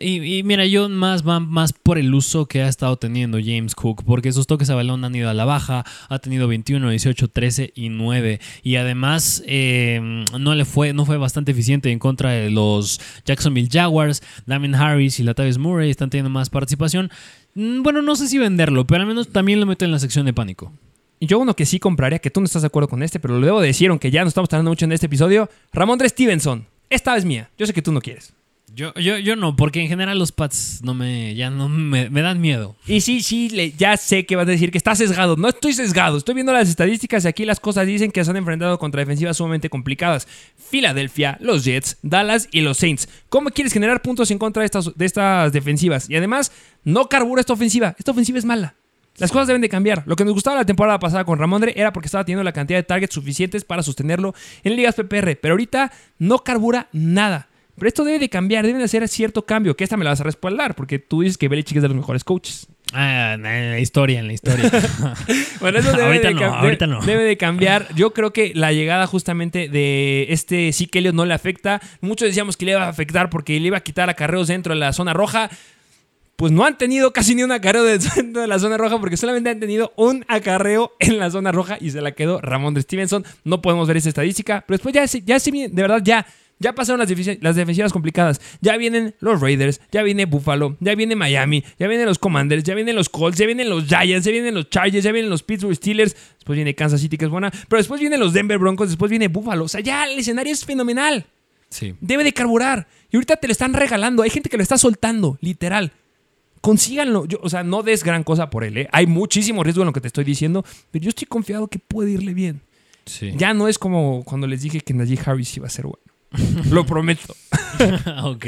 Y, mira, yo más más por el uso que ha estado teniendo James Cook, porque sus toques a balón han ido a la baja, ha tenido 21, 18, 13 y 9. Y además eh, no le fue, no fue bastante eficiente en contra de los Jacksonville Jaguars. Damien Harris y Latavius Murray están teniendo más participación. Mm, bueno, no sé si venderlo, pero al menos también lo meto en la sección de pánico. Yo uno que sí compraría, que tú no estás de acuerdo con este, pero lo debo decir, aunque ya no estamos tardando mucho en este episodio, Ramón Stevenson. Esta es mía. Yo sé que tú no quieres. Yo, yo, yo no, porque en general los Pats no me, ya no me, dan miedo. Y sí, sí, le, ya sé que vas a decir que está sesgado. No estoy sesgado, estoy viendo las estadísticas y aquí las cosas dicen que se han enfrentado contra defensivas sumamente complicadas. Filadelfia, los Jets, Dallas y los Saints. ¿Cómo quieres generar puntos en contra de estas, de estas defensivas? Y además, no carbura esta ofensiva. Esta ofensiva es mala. Las cosas deben de cambiar. Lo que nos gustaba la temporada pasada con Ramondre era porque estaba teniendo la cantidad de targets suficientes para sostenerlo en ligas PPR. Pero ahorita no carbura nada. Pero esto debe de cambiar, deben de hacer cierto cambio, que esta me la vas a respaldar, porque tú dices que Belichick es de los mejores coaches. Ah, en la historia, en la historia. [LAUGHS] bueno, eso debe, ahorita de no, ahorita no. debe de cambiar. Yo creo que la llegada justamente de este sí que no le afecta. Muchos decíamos que le iba a afectar porque le iba a quitar acarreos dentro de la zona roja. pues no han tenido casi ni un acarreo [LAUGHS] dentro de la zona roja porque solamente han tenido un acarreo en la zona roja y se la quedó Ramón de Stevenson. No podemos ver esa estadística, pero después ya, ya de verdad ya ya pasaron las, las, defensivas complicadas. Ya vienen los Raiders, ya viene Buffalo, ya viene Miami, ya vienen los Commanders, ya vienen los Colts, ya vienen los Giants, ya vienen los Chargers, ya vienen los Pittsburgh Steelers. Después viene Kansas City, que es buena. Pero después vienen los Denver Broncos, después viene Buffalo. O sea, ya el escenario es fenomenal. Sí. Debe de carburar. Y ahorita te lo están regalando. Hay gente que lo está soltando, literal. Consíganlo. o sea, no des gran cosa por él. ¿eh? Hay muchísimo riesgo en lo que te estoy diciendo, pero yo estoy confiado que puede irle bien. Sí. Ya no es como cuando les dije que Najee Harris iba a ser bueno. Lo prometo. [LAUGHS] ok.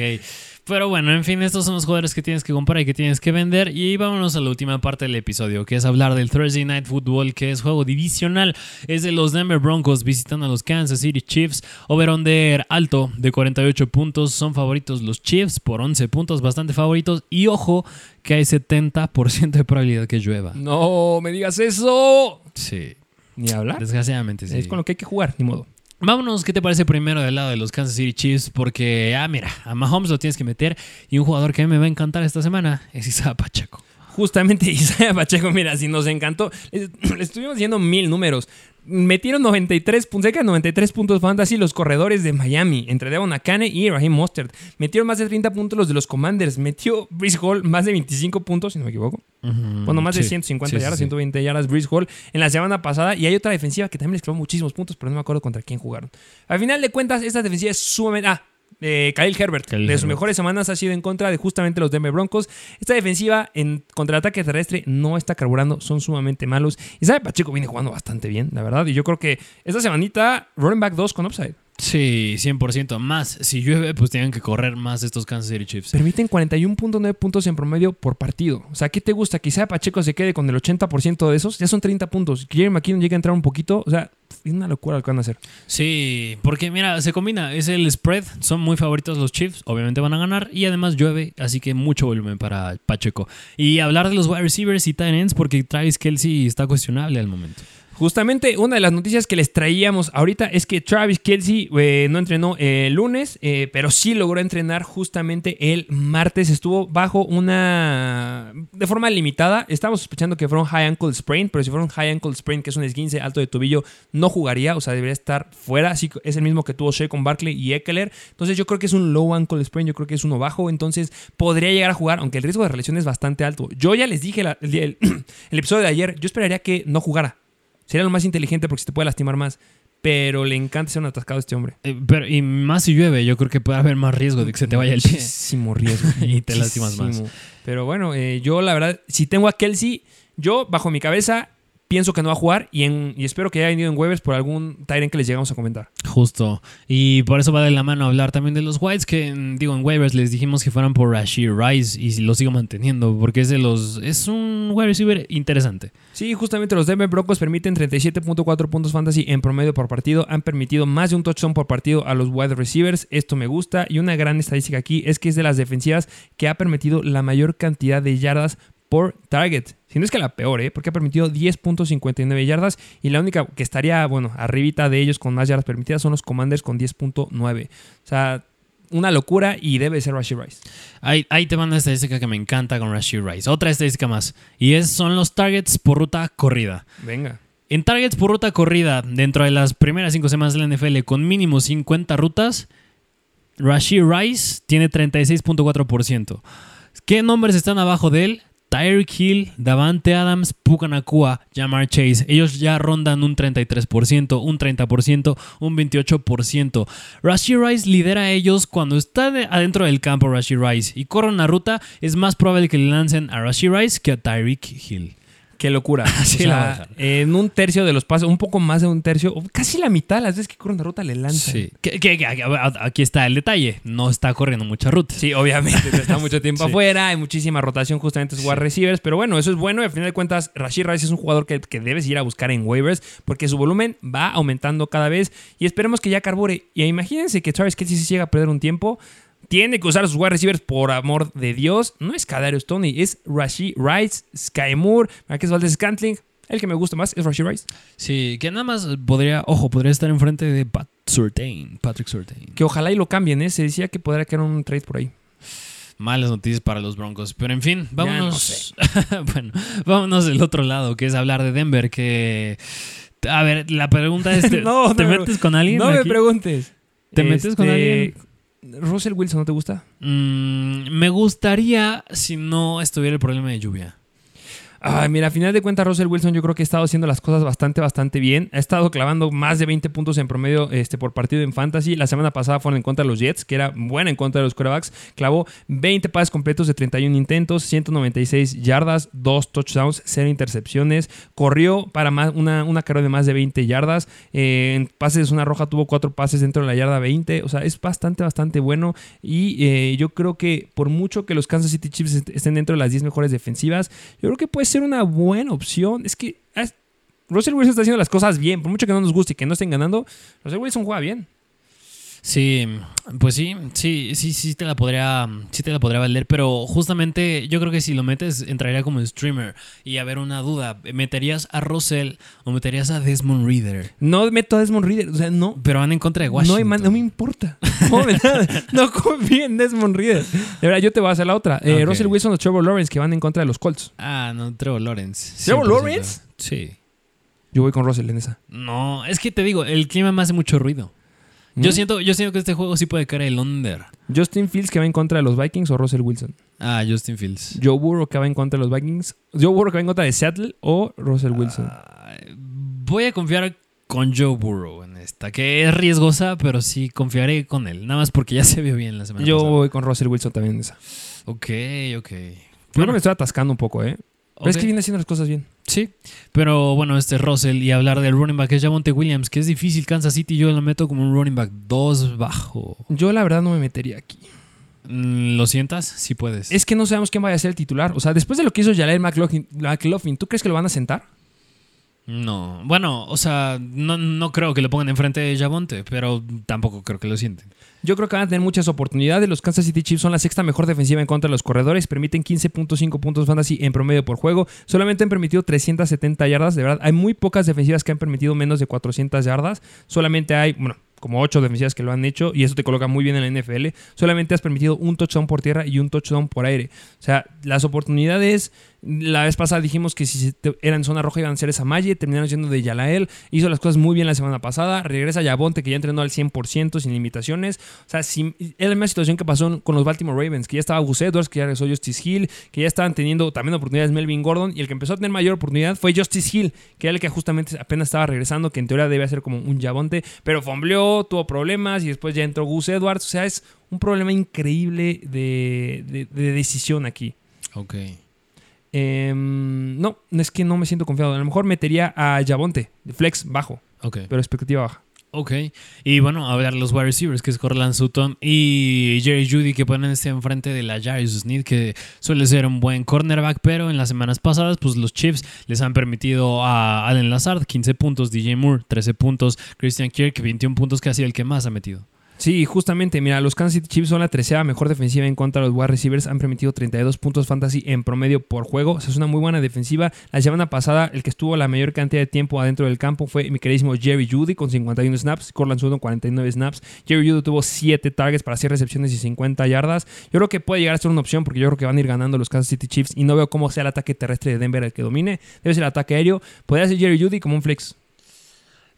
Pero bueno, en fin, estos son los jugadores que tienes que comprar y que tienes que vender. Y vámonos a la última parte del episodio, que es hablar del Thursday Night Football, que es juego divisional. Es de los Denver Broncos visitando a los Kansas City Chiefs. Over-under alto de 48 puntos. Son favoritos los Chiefs por 11 puntos, bastante favoritos. Y ojo, que hay 70% de probabilidad que llueva. No, me digas eso. Sí. Ni hablar. Desgraciadamente, sí. Es con lo que hay que jugar, ni modo. Vámonos, ¿qué te parece primero del lado de los Kansas City Chiefs? Porque, ah, mira, a Mahomes lo tienes que meter y un jugador que me va a encantar esta semana es Isaiah Pacheco. Justamente [LAUGHS] Isaiah Pacheco, mira, si nos encantó, le [CLEARS THROAT] estuvimos diciendo mil números, metieron 93, cerca de 93 puntos fantasy los corredores de Miami, entre Devon Akane y Raheem Mostert. Metieron más de 30 puntos los de los Commanders. Metió Brice Hall más de 25 puntos, si no me equivoco. Bueno, más de 150 yardas, 120 yardas Brice Hall en la semana pasada. Y hay otra defensiva que también les clavó muchísimos puntos, pero no me acuerdo contra quién jugaron. Al final de cuentas, esta defensiva es sumamente... Ah, eh, Khalil Herbert, de sus mejores semanas ha sido en contra de justamente los Denver Broncos. Esta defensiva en contra el ataque terrestre no está carburando, son sumamente malos. Y sabe, Pacheco viene jugando bastante bien, la verdad. Y yo creo que esta semanita, running back 2 con upside. Sí, 100% más. Si llueve, pues tienen que correr más estos Kansas City Chiefs. Permiten 41.9 puntos en promedio por partido. O sea, ¿qué te gusta? Quizá Pacheco se quede con el 80% de esos. Ya son 30 puntos. Jerry McKinnon llega a entrar un poquito. O sea, es una locura lo que van a hacer. Sí, porque mira, se combina. Es el spread. Son muy favoritos los Chiefs. Obviamente van a ganar. Y además llueve. Así que mucho volumen para Pacheco. Y hablar de los wide receivers y tight ends porque Travis Kelsey está cuestionable al momento. Justamente una de las noticias que les traíamos ahorita es que Travis Kelsey eh, no entrenó el lunes, eh, pero sí logró entrenar justamente el martes. Estuvo bajo una. de forma limitada. Estamos sospechando que fue un high ankle sprain, pero si fuera un high ankle sprain, que es un esguince alto de tobillo, no jugaría, o sea, debería estar fuera. Así es el mismo que tuvo Shea con Barkley y Eckler. Entonces yo creo que es un low ankle sprain, yo creo que es uno bajo. Entonces podría llegar a jugar, aunque el riesgo de relesión es bastante alto. Yo ya les dije [CLEARS THROAT] el episodio de ayer, yo esperaría que no jugara. Sería lo más inteligente porque se te puede lastimar más. Pero le encanta ser un atascado a este hombre. Eh, pero, y más si llueve, yo creo que puede haber más riesgo de que se te vaya el pie. Muchísimo riesgo. [LAUGHS] y te lastimas más. Pero bueno, eh, yo la verdad, si tengo a Kelsey, yo bajo mi cabeza pienso que no va a jugar y, en, y espero que haya venido en waivers por algún Tyrant que les llegamos a comentar. Justo. Y por eso va de la mano hablar también de los Whites, que digo, en waivers les dijimos que fueran por Rashid Rice y lo sigo manteniendo porque es de los. Es un wide receiver interesante. Sí, justamente los Denver Broncos permiten 37.4 puntos fantasy en promedio por partido. Han permitido más de un touchdown por partido a los wide receivers. Esto me gusta. Y una gran estadística aquí es que es de las defensivas que ha permitido la mayor cantidad de yardas por target. Si no es que la peor, ¿eh? porque ha permitido 10.59 yardas y la única que estaría, bueno, arribita de ellos con más yardas permitidas son los Commanders con 10.9. O sea, una locura y debe ser Rashid Rice. Ahí, ahí te mando una estadística que me encanta con Rashid Rice. Otra estadística más. Y es, son los targets por ruta corrida. Venga. En targets por ruta corrida, dentro de las primeras 5 semanas de la NFL, con mínimo 50 rutas, Rashid Rice tiene 36.4%. ¿Qué nombres están abajo de él? Tyreek Hill, Davante Adams, Pukanakua, Jamar Chase. Ellos ya rondan un 33%, un 30%, un 28%. Rashid Rice lidera a ellos cuando está adentro del campo Rashid Rice y corre una ruta. Es más probable que le lancen a Rashid Rice que a Tyreek Hill. Qué locura. [LAUGHS] en un tercio de los pasos, un poco más de un tercio, casi la mitad las veces que corren la ruta le lanzan. Sí. aquí está el detalle. No está corriendo mucha ruta. Sí, obviamente. está mucho tiempo [LAUGHS] afuera. Hay muchísima rotación justamente en wide receivers. Pero bueno, eso es bueno. Y al final de cuentas, Rashid Rice es un jugador que, que, debes ir a buscar en waivers porque su volumen va aumentando cada vez. Y esperemos que ya carbure. Y imagínense que Travis Kelsey se llega a perder un tiempo tiene que usar sus wide receivers por amor de Dios. No es Kadarius Tony, es Rashid Rice, Sky Moore, Marquez Valdez Scantling. El que me gusta más es Rashid Rice. Sí, que nada más podría, ojo, podría estar enfrente de Pat Surtain, Patrick Surtain. Que ojalá y lo cambien, ¿eh? Se decía que podría quedar un trade por ahí. malas noticias para los Broncos. Pero en fin, no vámonos. [LAUGHS] bueno, vámonos del otro lado, que es hablar de Denver, que. A ver, la pregunta es: ¿te, [LAUGHS] No, ¿te no me- metes con alguien? No me preguntes. ¿Te metes con alguien? Russell Wilson, ¿no te gusta? Mm, me gustaría si no estuviera el problema de lluvia. Ay, mira, a final de cuentas, Russell Wilson yo creo que ha estado haciendo las cosas bastante, bastante bien. Ha estado clavando más de 20 puntos en promedio este, por partido en Fantasy. La semana pasada fueron en contra de los Jets, que era buena en contra de los quarterbacks. Clavó 20 pases completos de 31 intentos, 196 yardas, 2 touchdowns, 0 intercepciones. Corrió para más, una, una carrera de más de 20 yardas. Eh, en pases zona roja tuvo 4 pases dentro de la yarda 20. O sea, es bastante, bastante bueno. Y eh, yo creo que por mucho que los Kansas City Chiefs est- estén dentro de las 10 mejores defensivas, yo creo que puede ser una buena opción. Es que Russell Wilson está haciendo las cosas bien. Por mucho que no nos guste y que no estén ganando, Russell Wilson juega bien. Sí, pues sí, sí, sí, sí te la podría, sí te la podría valer, pero justamente yo creo que si lo metes entraría como streamer y a ver una duda, ¿meterías a Russell o meterías a Desmond Reader? No meto a Desmond Reader. O sea, no. Pero van en contra de Washington. no me importa. [LAUGHS] No, confío en Desmond Reader. De verdad, yo te voy a hacer la otra. Eh. Russell Wilson o Trevor Lawrence que van en contra de los Colts. Ah, no, Trevor Lawrence. ¿Trevor 100%. Lawrence? Sí. Yo voy con Russell en esa. No, es que te digo, el clima me hace mucho ruido. Yo siento, yo siento que este juego sí puede caer el under. Justin Fields que va en contra de los Vikings o Russell Wilson. Ah, Justin Fields. Joe Burrow que va en contra de los Vikings. Joe Burrow que va en contra de Seattle o Russell Wilson. Voy a confiar con Joe Burrow en esta, que es riesgosa, pero sí confiaré con él. Nada más porque ya se vio bien la semana Yo pasada. voy con Russell Wilson también en esa. Ok, ok. Yo creo que me estoy atascando un poco, ¿eh? Pero es que viene haciendo las cosas bien. Sí, pero bueno, este Russell y hablar del running back es Javonte Williams, que es difícil. Kansas City yo lo meto como un running back 2 bajo. Yo la verdad no me metería aquí. Mm, ¿Lo sientas? Sí puedes. Es que no sabemos quién vaya a ser el titular. O sea, después de lo que hizo Jaleel McLaughlin, McLaughlin, ¿tú crees que lo van a sentar? No, bueno, o sea, no, no creo que lo pongan enfrente de Javonte, pero tampoco creo que lo sienten. Yo creo que van a tener muchas oportunidades. Los Kansas City Chiefs son la sexta mejor defensiva en contra de los corredores. Permiten 15.5 puntos fantasy en promedio por juego. Solamente han permitido 370 yardas. De verdad, hay muy pocas defensivas que han permitido menos de 400 yardas. Solamente hay, bueno, como 8 defensivas que lo han hecho. Y eso te coloca muy bien en la NFL. Solamente has permitido un touchdown por tierra y un touchdown por aire. O sea, las oportunidades. La vez pasada dijimos que si eran zona roja iban a ser esa Malle. Terminaron siendo de Yalael. Hizo las cosas muy bien la semana pasada. Regresa Yabonte, que ya entrenó al 100% sin limitaciones. O sea, si- es la misma situación que pasó con los Baltimore Ravens, que ya estaba Gus Edwards, que ya regresó Justice Hill, que ya estaban teniendo también oportunidades Melvin Gordon, y el que empezó a tener mayor oportunidad fue Justice Hill, que era el que justamente apenas estaba regresando, que en teoría debía ser como un Yabonte, pero fombleó, tuvo problemas, y después ya entró Gus Edwards. O sea, es un problema increíble de, de- de decisión aquí. Ok. Em, no, es que no me siento confiado. A lo mejor metería a Yabonte, flex bajo, Ok. pero expectativa baja. Ok. Y bueno, a ver los wide receivers, que es Cortland Sutton y Jerry Judy, que ponen este enfrente de la Jarius Sneed, que suele ser un buen cornerback, pero en las semanas pasadas, pues los Chiefs les han permitido a Allen Lazard 15 puntos, DJ Moore 13 puntos, Christian Kirk 21 puntos, que ha sido el que más ha metido. Sí, justamente, mira, los Kansas City Chiefs son la tercera mejor defensiva en contra de los wide receivers. Han permitido 32 puntos fantasy en promedio por juego. O sea, es una muy buena defensiva. La semana pasada, el que estuvo la mayor cantidad de tiempo adentro del campo fue mi queridísimo Jerry Judy con 51 snaps. Cortland Sutton 49 snaps. Jerry Judy tuvo 7 targets para 6 recepciones y 50 yardas. Yo creo que puede llegar a ser una opción porque yo creo que van a ir ganando los Kansas City Chiefs y no veo cómo sea el ataque terrestre de Denver el que domine. Debe ser el ataque aéreo. Podría ser Jerry Judy como un flex.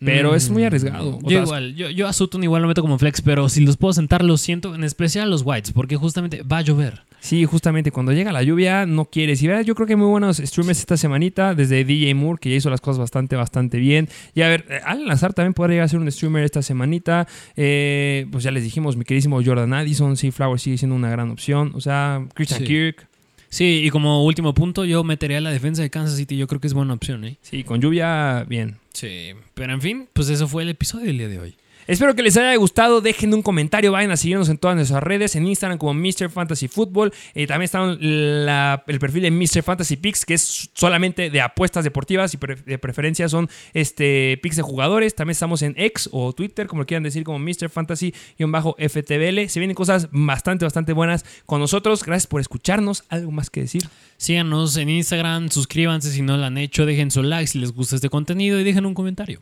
Pero es muy arriesgado. Yo igual, yo, yo a Sutton igual lo meto como flex, pero si los puedo sentar, los siento, en especial los Whites, porque justamente va a llover. Sí, justamente cuando llega la lluvia no quieres. Y ver, yo creo que hay muy buenos streamers esta semanita, desde DJ Moore, que ya hizo las cosas bastante, bastante bien. Y a ver, eh, Alan Lazar también podría llegar a ser un streamer esta semanita. Eh, pues ya les dijimos, mi queridísimo Jordan Addison, sí, Flower sigue siendo una gran opción. O sea, Christian Sí. Kirk. Sí, y como último punto, yo metería la defensa de Kansas City, yo creo que es buena opción, ¿eh? Sí, con lluvia, bien. Sí, pero en fin, pues eso fue el episodio del día de hoy. Espero que les haya gustado. Dejen un comentario. Vayan a seguirnos en todas nuestras redes. En Instagram como Mr. Fantasy Football. Eh, también está el perfil de Mr. Fantasy Picks, que es solamente de apuestas deportivas y de preferencia son este, picks de jugadores. También estamos en X o Twitter, como quieran decir, como Mr. Fantasy-FTBL. Se vienen cosas bastante, bastante buenas con nosotros. Gracias por escucharnos. ¿Algo más que decir? Síganos en Instagram, suscríbanse si no lo han hecho, dejen su like si les gusta este contenido y dejen un comentario.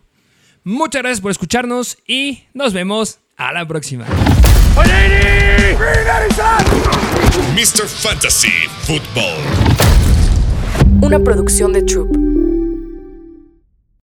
Muchas gracias por escucharnos y nos vemos a la próxima. Mr. Mr. Fantasy Football. Una producción de Troop.